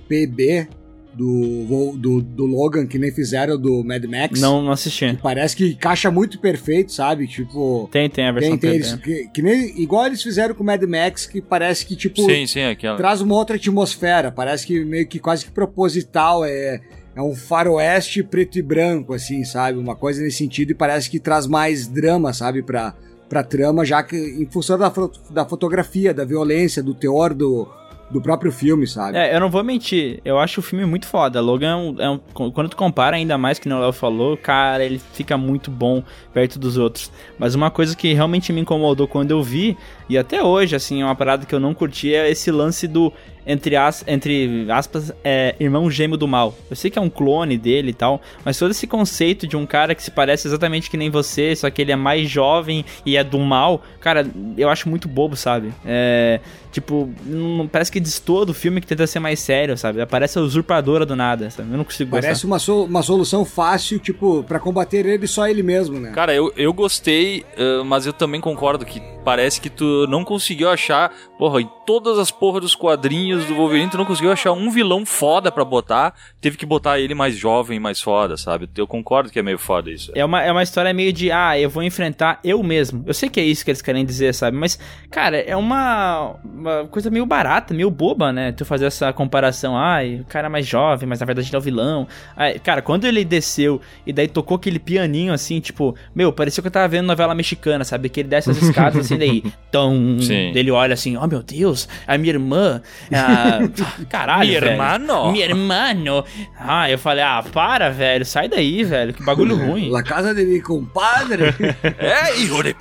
PB do, do, do Logan, que nem fizeram do Mad Max? Não, não assisti. Parece que encaixa muito perfeito, sabe? Tipo. Tem, tem a versão Tem, tem, eles, que, que nem, igual eles fizeram com o Mad Max, que parece que, tipo, Sim, sim, aquela. traz uma outra atmosfera. Parece que meio que quase que proposital. É, é um faroeste preto e branco, assim, sabe? Uma coisa nesse sentido. E parece que traz mais drama, sabe? Pra, pra trama, já que em função da, da fotografia, da violência, do teor do, do próprio filme, sabe? É, eu não vou mentir, eu acho o filme muito foda. Logan é um, é um- Quando tu compara ainda mais que o Léo falou, cara, ele fica muito bom perto dos outros. Mas uma coisa que realmente me incomodou quando eu vi, e até hoje, assim, é uma parada que eu não curti, é esse lance do. Entre, as, entre aspas, é, irmão gêmeo do mal. Eu sei que é um clone dele e tal, mas todo esse conceito de um cara que se parece exatamente que nem você, só que ele é mais jovem e é do mal, cara, eu acho muito bobo, sabe? É. Tipo, não, parece que destoa do filme que tenta ser mais sério, sabe? Aparece a usurpadora do nada, sabe? Eu não consigo Parece gostar. uma, so- uma solução fácil, tipo, pra combater ele só ele mesmo, né? Cara, eu, eu gostei, eh, mas eu também concordo que parece que tu não conseguiu achar, porra, em todas as porras dos quadrinhos do Wolverine, tu não conseguiu achar um vilão foda pra botar, teve que botar ele mais jovem, mais foda, sabe? Eu concordo que é meio foda isso. É uma, é uma história meio de, ah, eu vou enfrentar eu mesmo. Eu sei que é isso que eles querem dizer, sabe? Mas, cara, é uma, uma coisa meio barata, meio boba, né? Tu fazer essa comparação. Ai, o cara é mais jovem, mas na verdade ele é o vilão. Ai, cara, quando ele desceu e daí tocou aquele pianinho assim, tipo, meu, parecia que eu tava vendo novela mexicana, sabe? Que ele desce as escadas assim, daí, tão. Sim. Ele olha assim, oh meu Deus, a minha irmã. ah, caralho. Mi velho. hermano? Mi hermano. Ah, eu falei, ah, para, velho, sai daí, velho, que bagulho ruim. La casa de mi compadre. É, hijo de...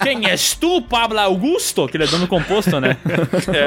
Quem és tu, Pablo Augusto? Que ele é dono composto, né?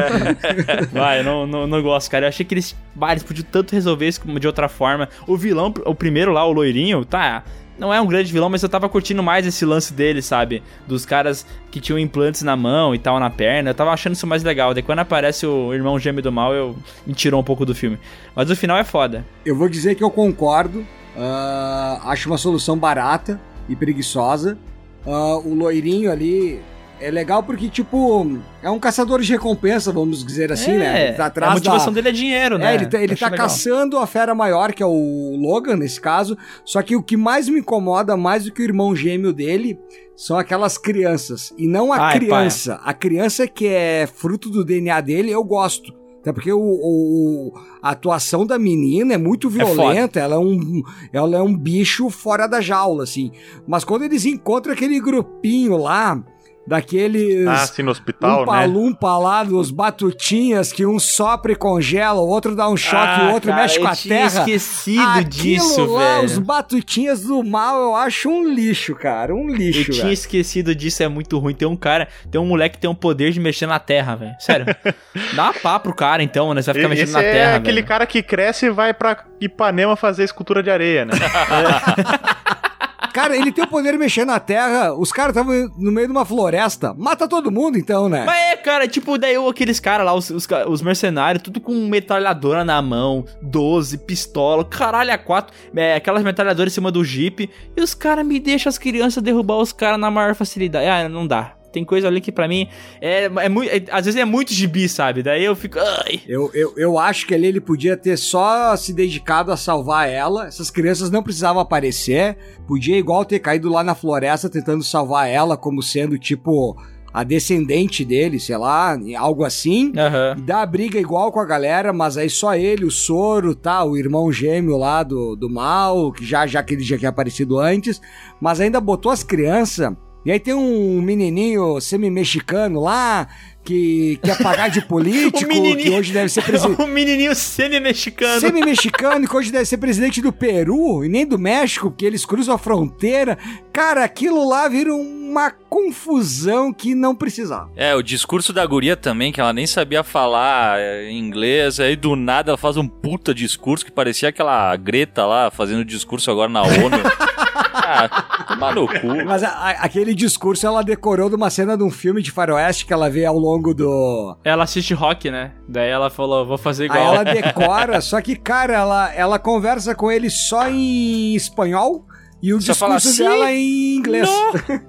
Vai, eu não, não, não gosto, cara. Eu achei que eles, bah, eles podiam tanto resolver isso de outra forma. O vilão, o primeiro lá, o loirinho, tá. não é um grande vilão, mas eu tava curtindo mais esse lance dele, sabe? Dos caras que tinham implantes na mão e tal, na perna. Eu tava achando isso mais legal. Daí quando aparece o irmão gêmeo do mal, eu me tirou um pouco do filme. Mas o final é foda. Eu vou dizer que eu concordo. ah, acho uma solução barata e preguiçosa. Ah, o loirinho ali é legal porque, tipo, é um caçador de recompensa, vamos dizer assim, né? Ele tá a atrás motivação da... dele é dinheiro, né? É, ele tá, ele tá caçando a fera maior, que é o Logan, nesse caso. Só que o que mais me incomoda, mais do que o irmão gêmeo dele, são aquelas crianças. E não a Ai, criança. A criança que é fruto do DNA dele, eu gosto. Até porque o, o- a atuação da menina é muito violenta, ela, é um, ela é um bicho fora da jaula, assim. Mas quando eles encontram aquele grupinho lá, daqueles Ah, assim, no hospital, umpa né? lumpa lá dos batutinhas que um sopra e congela, o outro dá um choque, o outro Ah, cara, mexe com eu a tinha terra. esquecido Aquilo disso, lá, velho. os batutinhas do mal, eu acho um lixo, cara, um Eu lixo, tinha velho. esquecido disso, é muito ruim. Tem um cara, tem um moleque que tem um poder de mexer na terra, velho. Sério. Dá uma pá pro cara, então, né? Você vai ficar mexendo Esse na é terra, aquele velho. cara que cresce e vai pra Ipanema fazer escultura de areia, né? Cara, ele tem o poder de mexer na terra, os caras estavam no meio de uma floresta, mata todo mundo então, né? Mas é, cara, tipo, daí eu, aqueles caras lá, os, os, os mercenários, tudo com metralhadora na mão, 12, pistola, caralho, a quatro, é, aquelas metralhadoras em cima do jeep, e os caras me deixam as crianças derrubar os caras na maior facilidade. Ah, não dá. Tem coisa ali que pra mim é, é muito. é- às vezes é muito gibi, sabe? Daí eu fico. Ai. Eu, eu, eu acho que ali ele podia ter só se dedicado a salvar ela. Essas crianças não precisavam aparecer. Podia igual ter caído lá na floresta tentando salvar ela, como sendo tipo a descendente dele, sei lá, algo assim. Aham. Dá a briga igual com a galera, mas aí só ele, o Soro, tá? O irmão gêmeo lá do, do mal, que já, já que ele já tinha aparecido antes. Mas ainda botou as crianças. E aí tem um menininho semi-mexicano lá, que quer pagar de político, que hoje deve ser presidente. o menininho semi-mexicano. Semi-mexicano, que hoje deve ser presidente do Peru e nem do México, porque eles cruzam a fronteira. Cara, aquilo lá vira uma confusão que não precisava. É, o discurso da guria também, que ela nem sabia falar é, inglês, aí do nada ela faz um puta discurso que parecia aquela Greta lá fazendo discurso agora na ONU. ah, tomar no cu. Mas a- a- aquele discurso ela decorou de uma cena de um filme de faroeste que ela vê ao longo do. Ela assiste rock, né? Daí ela falou, vou fazer Aí igual. ela decora, só que, cara, ela, ela conversa com ele só em espanhol e o Só fala discurso assim, dela em inglês.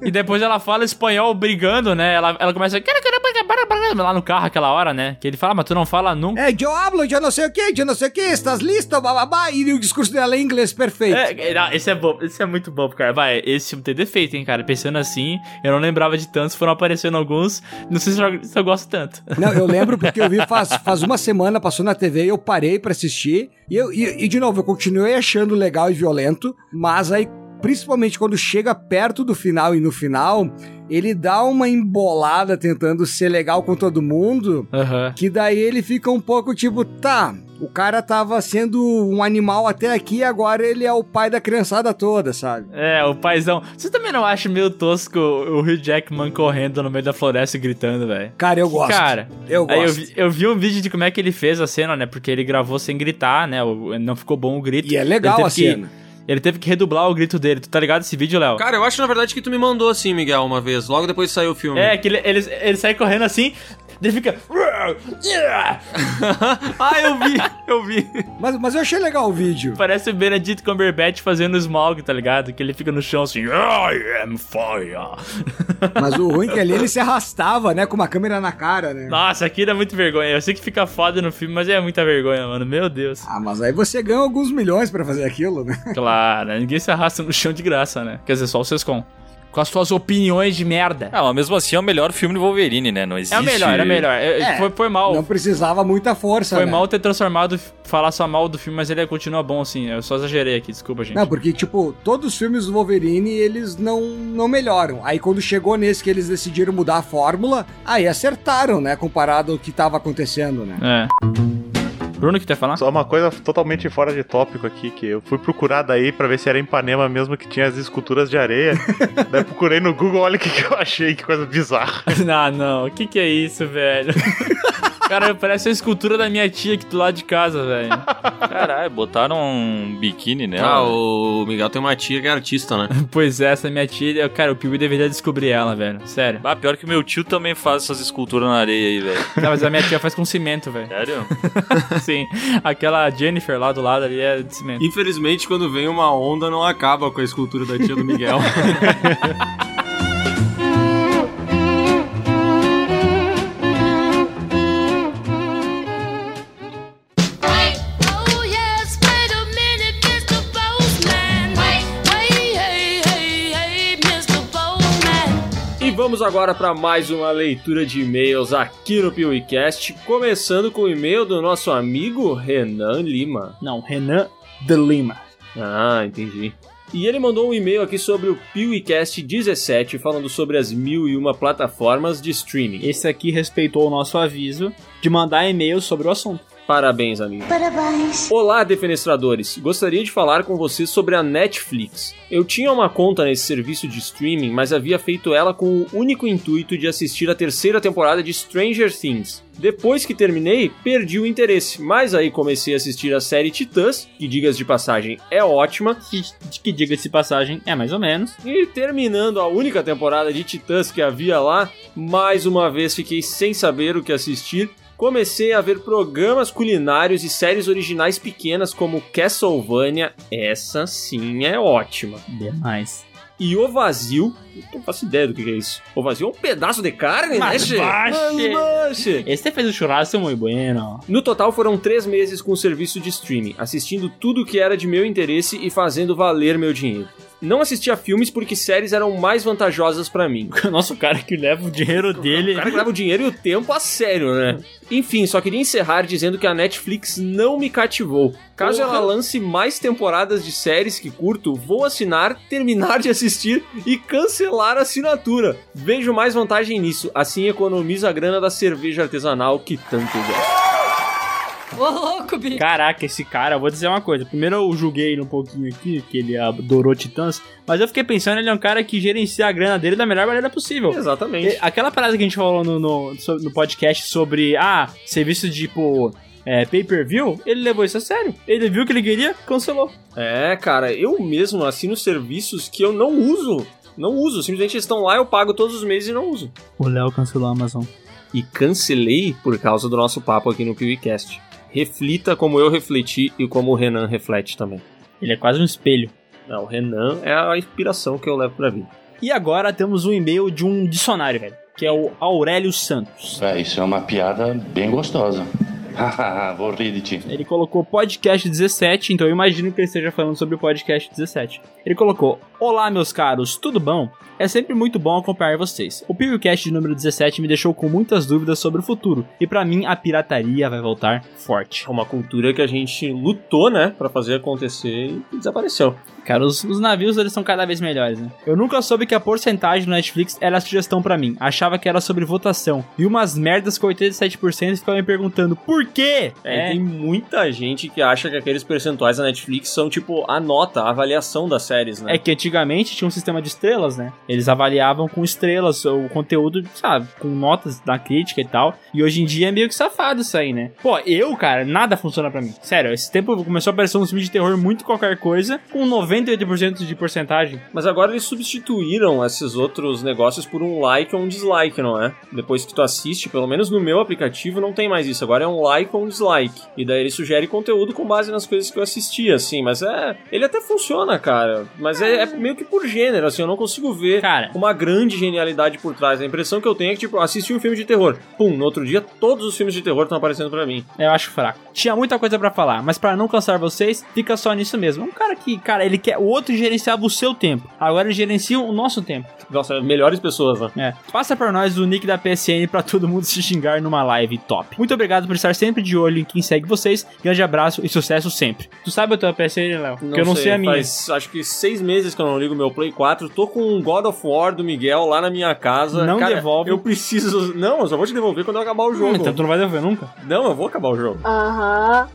E depois ela fala espanhol brigando, né? Ela, ela começa lá no carro aquela hora, né? Que ele fala, mas tu não fala nunca. É, eu hablo, eu não sei o que, eu não sei o que, estás listo, bababá, e o discurso dela em inglês perfeito. É, é, não, esse é bom, esse é muito bom, cara. Vai, esse filme tem defeito, hein, cara. Pensando assim, eu não lembrava de tantos, foram aparecendo alguns. Não sei se eu, se eu gosto tanto. Não, eu lembro porque eu vi faz, faz uma semana, passou na TV eu parei pra assistir. E, eu, e, e, de novo, eu continuei achando legal e violento, mas aí, principalmente quando chega perto do final e no final, ele dá uma embolada tentando ser legal com todo mundo, Aham. que daí ele fica um pouco tipo, tá, o cara tava sendo um animal até aqui, agora ele é o pai da criançada toda, sabe? É, o paizão. Você também não acha meio tosco o Hugh Jackman correndo no meio da floresta e gritando, velho? Cara, eu gosto. Cara, eu gosto. Aí eu vi, eu vi um vídeo de como é que ele fez a cena, né? Porque ele gravou sem gritar, né? Não ficou bom o grito. E é legal a que- cena. Ele teve que redublar o grito dele. Tu tá ligado esse vídeo, Léo? Cara, eu acho na verdade que tu me mandou assim, Miguel, uma vez, logo depois que saiu o filme. É, que ele, ele, ele sai correndo assim, ele fica. ah, eu vi, eu vi. Mas, mas eu achei legal o vídeo. Parece o Benedict Cumberbatch fazendo o Smaug, tá ligado? Que ele fica no chão assim, I am fire. Mas o ruim é que ali ele se arrastava, né? Com uma câmera na cara, né? Nossa, aquilo é muito vergonha. Eu sei que fica foda no filme, mas é muita vergonha, mano. Meu Deus. Ah, mas aí você ganha alguns milhões pra fazer aquilo, né? Claro, ninguém se arrasta no chão de graça, né? Quer dizer, só o Sescom. Com as suas opiniões de merda. Ah, mas mesmo assim é o melhor filme do Wolverine, né? Não existe... É o melhor, é o melhor. É, É, foi, foi mal. Não precisava muita força, Foi né? mal ter transformado, falar só mal do filme, mas ele continua bom, assim. Eu só exagerei aqui, desculpa, gente. Não, porque, tipo, todos os filmes do Wolverine, eles não, não melhoram. Aí quando chegou nesse que eles decidiram mudar a fórmula, aí acertaram, né? Comparado ao que tava acontecendo, né? É. Bruno, que ia falar? Só uma coisa totalmente fora de tópico aqui, que eu fui procurar daí pra ver se era em Ipanema mesmo que tinha as esculturas de areia. daí procurei no Google, olha o que, que eu achei, que coisa bizarra. Ah, não. O que que é isso, velho? Cara, parece a escultura da minha tia aqui do lado de casa, velho. Caralho, botaram um biquíni Ah, nela. o Miguel tem uma tia que é artista, né? Pois é, essa minha tia, cara, o Piuí deveria descobrir ela, velho. Sério. Ah, pior que meu tio também faz essas esculturas na areia aí, velho. Não, mas a minha tia faz com cimento, velho. Sério? Sim. Aquela Jennifer lá do lado ali é de cimento. Infelizmente, quando vem uma onda, não acaba com a escultura da tia do Miguel. vamos agora para mais uma leitura de e-mails aqui no PeeWeeCast, começando com o e-mail do nosso amigo Renan Lima. Não, Renan de Lima. Ah, entendi. E ele mandou um e-mail aqui sobre o PeeWeeCast 17, falando sobre as mil e uma plataformas de streaming. Esse aqui respeitou o nosso aviso de mandar e-mails sobre o assunto. Parabéns, amigo. Parabéns. Olá, defenestradores! Gostaria de falar com vocês sobre a Netflix. Eu tinha uma conta nesse serviço de streaming, mas havia feito ela com o único intuito de assistir a terceira temporada de Stranger Things. Depois que terminei, perdi o interesse, mas aí comecei a assistir a série Titãs, que digas de passagem é ótima, Que, que diga-se de passagem, é mais ou menos. e terminando a única temporada de Titãs que havia lá, mais uma vez fiquei sem saber o que assistir. Comecei a ver programas culinários e séries originais pequenas como Castlevania, essa sim é ótima. Demais. E O Vazio, eu não faço ideia do que é isso. O Vazio é um pedaço de carne, Mas né, che? Mas baxe. Esse fez o churrasco muito bueno. No total foram três meses com o serviço de streaming, assistindo tudo que era de meu interesse e fazendo valer meu dinheiro. Não assistia filmes porque séries eram mais vantajosas pra mim. Nossa, o cara que leva o dinheiro dele. O cara que leva o dinheiro e o tempo a sério, né? Enfim, só queria encerrar dizendo que a Netflix não me cativou. Caso ela lance mais temporadas de séries que curto, vou assinar, terminar de assistir e cancelar a assinatura. Vejo mais vantagem nisso, assim economizo a grana da cerveja artesanal que tanto gosto. Ô, louco, bicho. Caraca, esse cara, eu vou dizer uma coisa. Primeiro eu julguei ele um pouquinho aqui, que ele adorou Titãs, mas eu fiquei pensando, ele é um cara que gerencia a grana dele da melhor maneira possível. Exatamente. E Aquela parada que a gente falou no, no, no podcast sobre, ah, serviço de, tipo, é, pay-per-view, ele levou isso a sério. Ele viu o que ele queria, cancelou. É, cara, eu mesmo assino serviços que eu não uso. Não uso, simplesmente eles estão lá, eu pago todos os meses e não uso. O Léo cancelou a Amazon. E cancelei por causa do nosso papo aqui no PeeWeeCast. Reflita como eu refleti e como o Renan reflete também. Ele é quase um espelho. Não, o Renan é a inspiração que eu levo pra vida. E agora temos um e-mail de um dicionário, velho, que é o Aurélio Santos. É, isso é uma piada bem gostosa. Hahaha, vou rir de ti. Ele colocou podcast 17, então eu imagino que ele esteja falando sobre o podcast 17. Ele colocou: Olá, meus caros, tudo bom? É sempre muito bom acompanhar vocês. O PewCast de número 17 me deixou com muitas dúvidas sobre o futuro, e pra mim a pirataria vai voltar forte. É uma cultura que a gente lutou, né, Pra fazer acontecer e desapareceu. Cara, os, os navios eles são cada vez melhores, né? Eu nunca soube que a porcentagem do Netflix era a sugestão pra mim. Achava que era sobre votação. E umas merdas com 87% ficava me perguntando por quê? É, tem muita gente que acha que aqueles percentuais da Netflix são tipo a nota, a avaliação das séries, né? É que antigamente tinha um sistema de estrelas, né? Eles avaliavam com estrelas o conteúdo, sabe, com notas da crítica e tal. E hoje em dia é meio que safado isso aí, né? Pô, eu, cara, nada funciona pra mim. Sério, esse tempo começou a aparecer uns filmes de terror muito qualquer coisa, com 98% de porcentagem. Mas agora eles substituíram esses outros negócios por um like ou um dislike, não é? Depois que tu assiste, pelo menos no meu aplicativo não tem mais isso. Agora é um like ou um dislike. E daí ele sugere conteúdo com base nas coisas que eu assisti, assim. Mas é. Ele até funciona, cara. Mas é, é meio que por gênero, assim. Eu não consigo ver Cara. uma grande genialidade por trás. A impressão que eu tenho é que, tipo, assisti um filme de terror. Pum, no outro dia todos os filmes de terror estão aparecendo pra mim. Eu acho fraco. Tinha muita coisa pra falar, mas pra não cansar vocês, fica só nisso mesmo. Um cara que, cara, ele quer. O outro gerenciava o seu tempo. Agora ele gerencia o nosso tempo. Nossa, melhores pessoas, né? É. Passa pra nós o nick da PSN pra todo mundo se xingar numa live top. Muito obrigado por estar sempre de olho em quem segue vocês. Grande abraço e sucesso sempre. Tu sabe a tua PSN, Léo? Porque eu não sei, a minha. Faz acho que seis meses que eu não ligo meu Play 4. Tô com um God of War do Miguel lá na minha casa. Não Cara, devolve. Eu preciso. Não, eu só vou te devolver quando eu acabar o jogo. Hum, então tu não vai devolver nunca? Não, eu vou acabar o jogo. Aham.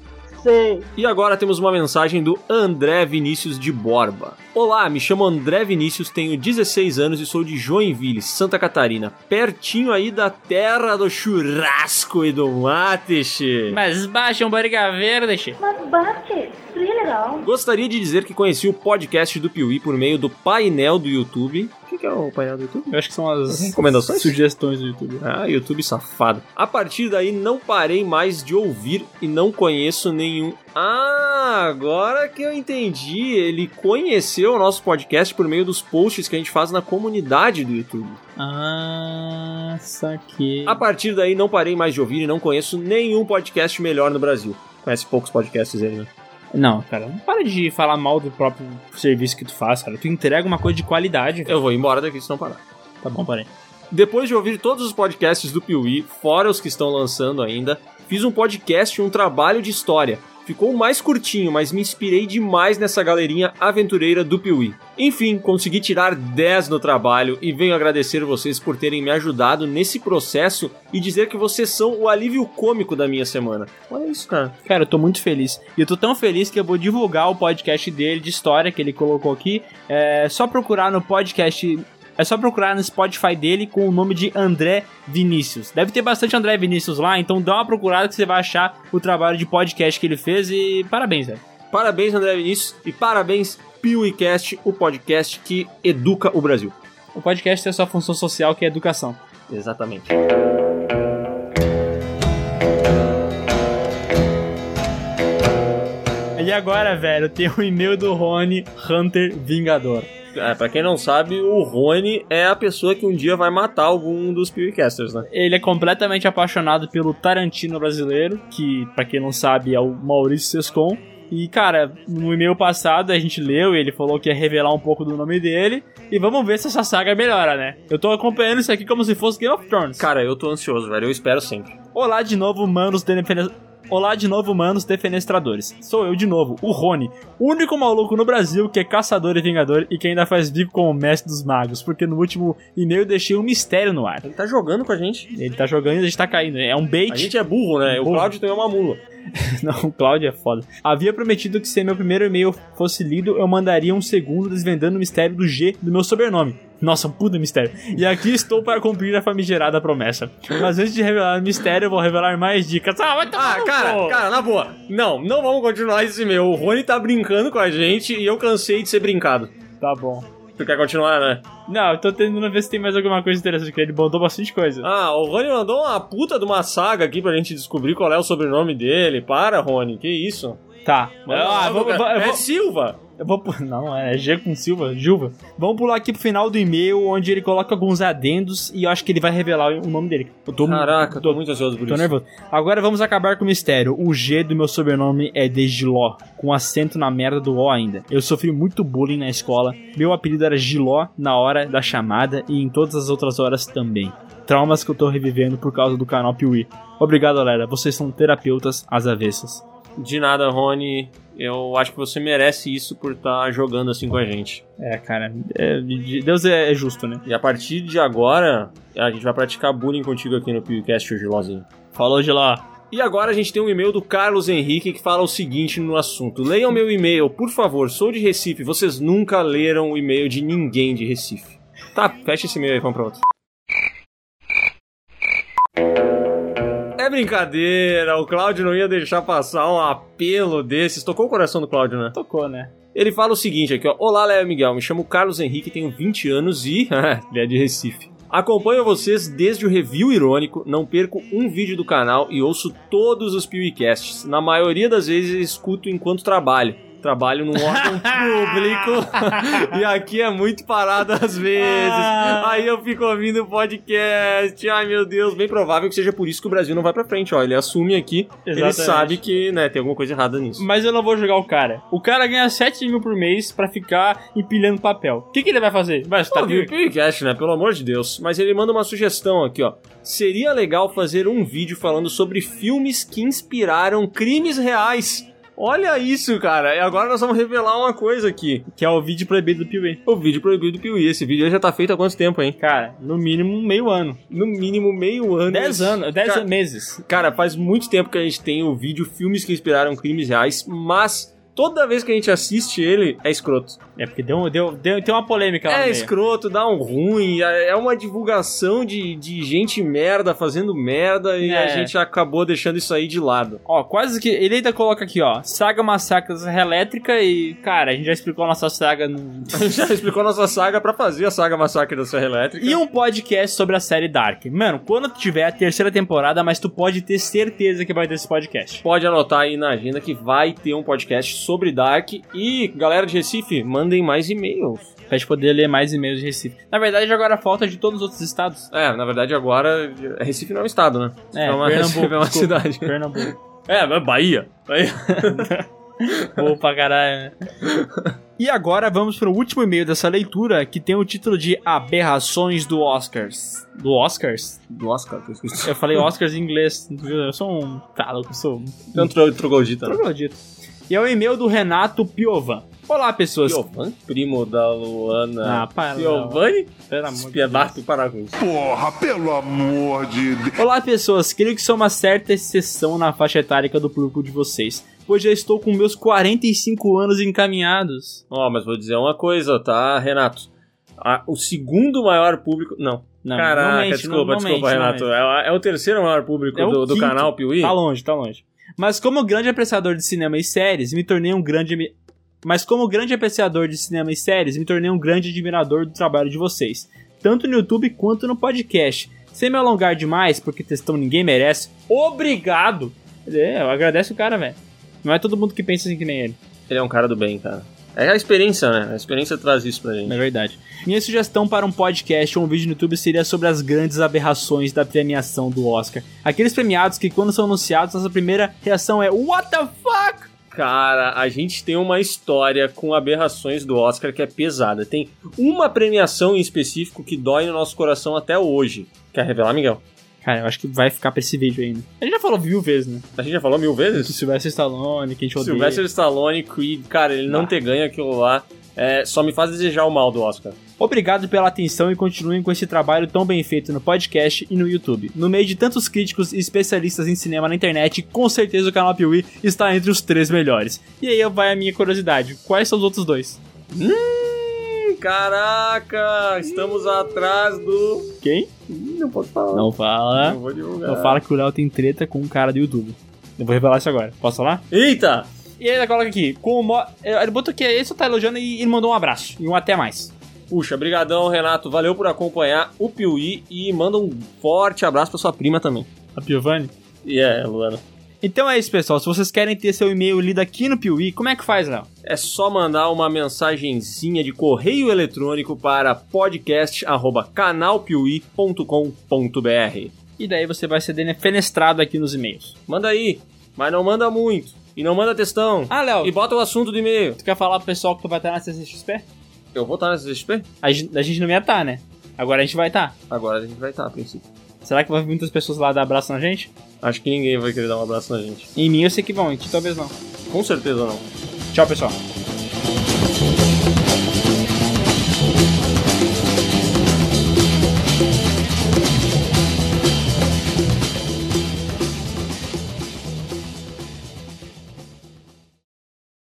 Você. E agora temos uma mensagem do André Vinícius de Borba. Olá, me chamo André Vinícius, tenho 16 anos e sou de Joinville, Santa Catarina, pertinho aí da terra do churrasco e do mate, che. Mas baixa um barriga verde, che. Mas bate, legal. Gostaria de dizer que conheci o podcast do Piuí por meio do painel do YouTube. Que que é o painel do YouTube? Eu acho que são as Recomendações? sugestões do YouTube. Ah, YouTube safado. A partir daí não parei mais de ouvir e não conheço nenhum. Ah, agora que eu entendi. Ele conheceu o nosso podcast por meio dos posts que a gente faz na comunidade do YouTube. Ah, saquei. A partir daí não parei mais de ouvir e não conheço nenhum podcast melhor no Brasil. Conhece poucos podcasts ele, né? Não, cara, não para de falar mal do próprio serviço que tu faz, cara. Tu entrega uma coisa de qualidade. Eu vou embora daqui se não parar. Tá bom, parei. Depois de ouvir todos os podcasts do Piuí, fora os que estão lançando ainda, fiz um podcast e um trabalho de história. Ficou mais curtinho, mas me inspirei demais nessa galerinha aventureira do Piuí. Enfim, consegui tirar 10 no trabalho e venho agradecer vocês por terem me ajudado nesse processo e dizer que vocês são o alívio cômico da minha semana. Olha isso, cara. Cara, eu tô muito feliz. E eu tô tão feliz que eu vou divulgar o podcast dele de história que ele colocou aqui. É só procurar no podcast. É só procurar no Spotify dele com o nome de André Vinícius. Deve ter bastante André Vinícius lá, então dá uma procurada que você vai achar o trabalho de podcast que ele fez e parabéns, velho. Parabéns, André Vinícius, e parabéns, PeeWeeCast, o podcast que educa o Brasil. O podcast tem a sua função social que é educação. Exatamente. E agora, velho, tem o e-mail do Rony Hunter Vingador. É, pra quem não sabe, o Rony é a pessoa que um dia vai matar algum dos PewCasters, né? Ele é completamente apaixonado pelo Tarantino brasileiro, que, pra quem não sabe, é o Maurício Sescon. E, cara, no e-mail passado a gente leu e ele falou que ia revelar um pouco do nome dele. E vamos ver se essa saga melhora, né? Eu tô acompanhando isso aqui como se fosse Game of Thrones. Cara, eu tô ansioso, velho. Eu espero sempre. Olá de novo, manos. Olá de novo, manos defenestradores. Sou eu de novo, o Rony, o único maluco no Brasil que é caçador e vingador e que ainda faz bico com o mestre dos magos, porque no último e-mail deixei um mistério no ar. Ele tá jogando com a gente. Ele tá jogando e a gente tá caindo. É um bait. A gente é burro, né? O Burro. Cláudio tem uma mula. Não, o Cláudio é foda. Havia prometido que se meu primeiro e-mail fosse lido, eu mandaria um segundo desvendando o mistério do G do meu sobrenome. Nossa, um puta mistério. E aqui estou para cumprir a famigerada promessa. Mas antes de revelar o mistério, eu vou revelar mais dicas. Ah, vai tomar Ah, cara, cu. cara, na boa. Não, não vamos continuar esse e-mail. O Rony tá brincando com a gente e eu cansei de ser brincado. Tá bom. Tu quer continuar, né? Não, eu tô tentando ver se tem mais alguma coisa interessante, porque ele botou bastante coisa. Ah, o Rony mandou uma puta de uma saga aqui pra gente descobrir qual é o sobrenome dele. Para, Rony, que isso? Tá. Ah, é Silva. Eu vou. Não, é G com Silva, Gilva. Vamos pular aqui pro final do e-mail, onde ele coloca alguns adendos e eu acho que ele vai revelar o nome dele. Eu tô, Caraca, tô muito ansioso por tô isso. nervoso. Agora vamos acabar com o mistério. O G do meu sobrenome é de Giló, com acento na merda do O ainda. Eu sofri muito bullying na escola. Meu apelido era Giló na hora da chamada e em todas as outras horas também. Traumas que eu tô revivendo por causa do canal Piuí. Obrigado, galera. Vocês são terapeutas às avessas. De nada, Rony. Eu acho que você merece isso por estar jogando assim com a gente. É, cara, é, de- Deus é, é justo, né? E a partir de agora, a gente vai praticar bullying contigo aqui no PewCast, o Gilozinho. Falou, Giló. E agora a gente tem um e-mail do Carlos Henrique que fala o seguinte no assunto. Leiam meu e-mail, por favor. Sou de Recife. Vocês nunca leram o e-mail de ninguém de Recife. Tá, fecha esse e-mail aí, vamos pra outro. É brincadeira, o Cláudio não ia deixar passar um apelo desses. Tocou o coração do Cláudio, né? Tocou, né? Ele fala o seguinte aqui, ó. Olá, Léo Miguel. Me chamo Carlos Henrique, tenho 20 anos e. ele é de Recife. Acompanho vocês desde o review irônico, não perco um vídeo do canal e ouço todos os PewCasts. Na maioria das vezes escuto enquanto trabalho. Trabalho num órgão público e aqui é muito parado às vezes. Aí eu fico ouvindo o podcast. Ai meu Deus, bem provável que seja por isso que o Brasil não vai pra frente. Ó, ele assume aqui, ele Exatamente. sabe que né, tem alguma coisa errada nisso. Mas eu não vou jogar o cara. O cara ganha 7 mil por mês pra ficar empilhando papel. O que, que ele vai fazer? Vai escutar Tá viu o podcast, né? Pelo amor de Deus. Mas ele manda uma sugestão aqui, ó. Seria legal fazer um vídeo falando sobre filmes que inspiraram crimes reais. Olha isso, cara. E agora nós vamos revelar uma coisa aqui. Que é o vídeo proibido do Piuí. O vídeo proibido do Piuí. Esse vídeo já tá feito há quanto tempo, hein? Cara, no mínimo meio ano. No mínimo meio ano. 10 anos, 10 Cara, meses. Cara, faz muito tempo que a gente tem o vídeo filmes que inspiraram crimes reais, mas toda vez que a gente assiste ele, é escroto. É porque deu, deu, deu, tem uma polêmica lá. É escroto, dá um ruim, é é uma divulgação de, de gente merda fazendo merda e a É. gente acabou deixando isso aí de lado. Ó, quase que. Ele ainda coloca aqui, ó. Saga Massacre da Elétrica e, cara, a gente já explicou a nossa saga no. A gente já explicou a nossa saga pra fazer a saga Massacre da Serra Elétrica. E um podcast sobre a série Dark. Mano, quando tiver a terceira temporada, mas tu pode ter certeza que vai ter esse podcast. Pode anotar aí na agenda que vai ter um podcast sobre Dark. E, galera de Recife, mandem mais e-mails. Pra gente poder ler mais e-mails de Recife. Na verdade, agora falta de todos os outros estados. É, na verdade agora, Recife não é um estado, né? É, uma, Pernambuco, Recife é uma desculpa. cidade. Pernambuco. É, Bahia. Bahia. Boa pra caralho, né? E agora vamos pro último e-mail dessa leitura, que tem o título de Aberrações do Oscars. Do Oscars? Do Oscar, eu esqueci. Eu falei Oscars em inglês. Eu sou um. Tá, eu sou um. É tro- troglodita. né? troglodita. E é o e-mail do Renato Piovan. Olá, pessoas. Piovan? Primo da Luana. Ah, para. Piovani? Pelo amor de Espiedato para com isso. Porra, pelo amor de Deus. Olá, pessoas. Creio que sou uma certa exceção na faixa etária do público de vocês, pois já estou com meus 45 anos encaminhados. Ó, mas vou dizer uma coisa, tá, Renato? Ah, o segundo maior público. Não. Não, Caraca, não mente, desculpa, não- não desculpa, Renato. É, é o terceiro maior público É do, do canal Piuí? Tá longe, tá longe. Mas como grande apreciador de cinema e séries, me tornei um grande. Mas como grande apreciador de cinema e séries, me tornei um grande admirador do trabalho de vocês, tanto no YouTube quanto no podcast. Sem me alongar demais, porque textão ninguém merece, obrigado! É, eu agradeço o cara, velho. Não é todo mundo que pensa assim que nem ele. Ele é um cara do bem, cara. É a experiência, né? A experiência traz isso pra gente. É verdade. Minha sugestão para um podcast ou um vídeo no YouTube seria sobre as grandes aberrações da premiação do Oscar. Aqueles premiados que, quando são anunciados, nossa primeira reação é What the fuck? Cara, a gente tem uma história com aberrações do Oscar que é pesada. Tem uma premiação em específico que dói no nosso coração até hoje. Quer revelar, Miguel? Cara, eu acho que vai ficar pra esse vídeo ainda. A gente já falou mil vezes, né? A gente já falou mil Que vezes? Sylvester Stallone, que a gente odeia. Sylvester Stallone, Creed, cara, ele não Ah. ter ganho aquilo lá é, só me faz desejar o mal do Oscar. Obrigado pela atenção e continuem com esse trabalho tão bem feito no podcast e no YouTube. No meio de tantos críticos e especialistas em cinema na internet, com certeza o canal Piuí está entre os três melhores. E aí vai a minha curiosidade: quais são os outros dois? Hum, caraca, estamos atrás do. Quem? Não posso falar. Não fala. Não vou divulgar. Não fala que o Léo tem treta com um cara do YouTube. Eu vou revelar isso agora. Posso falar? Eita! E ele coloca aqui, com o mo... Ele botou que ele só tá elogiando e ele mandou um abraço. E um até mais. Puxa, brigadão, Renato. Valeu por acompanhar o Piuí e manda um forte abraço pra sua prima também. A Piovani. E é, Luana. Então é isso, pessoal. Se vocês querem ter seu e-mail lido aqui no Piuí, como é que faz, Léo? É só mandar uma mensagenzinha de correio eletrônico para podcast@canalpiuí.com.br. E daí você vai ser defenestrado aqui nos e-mails. Manda aí, mas não manda muito. E não manda textão. Ah, Léo, E bota o assunto do e-mail. tu quer falar pro pessoal que tu vai estar na CCXP? Eu vou estar na CXP? A gente, a gente não ia estar, né? Agora a gente vai estar. Agora a gente vai estar, a princípio. Será que vai vir muitas pessoas lá dar abraço na gente? Acho que ninguém vai querer dar um abraço na gente. Em mim eu sei que vão, em ti talvez não. Com certeza não. Tchau, pessoal.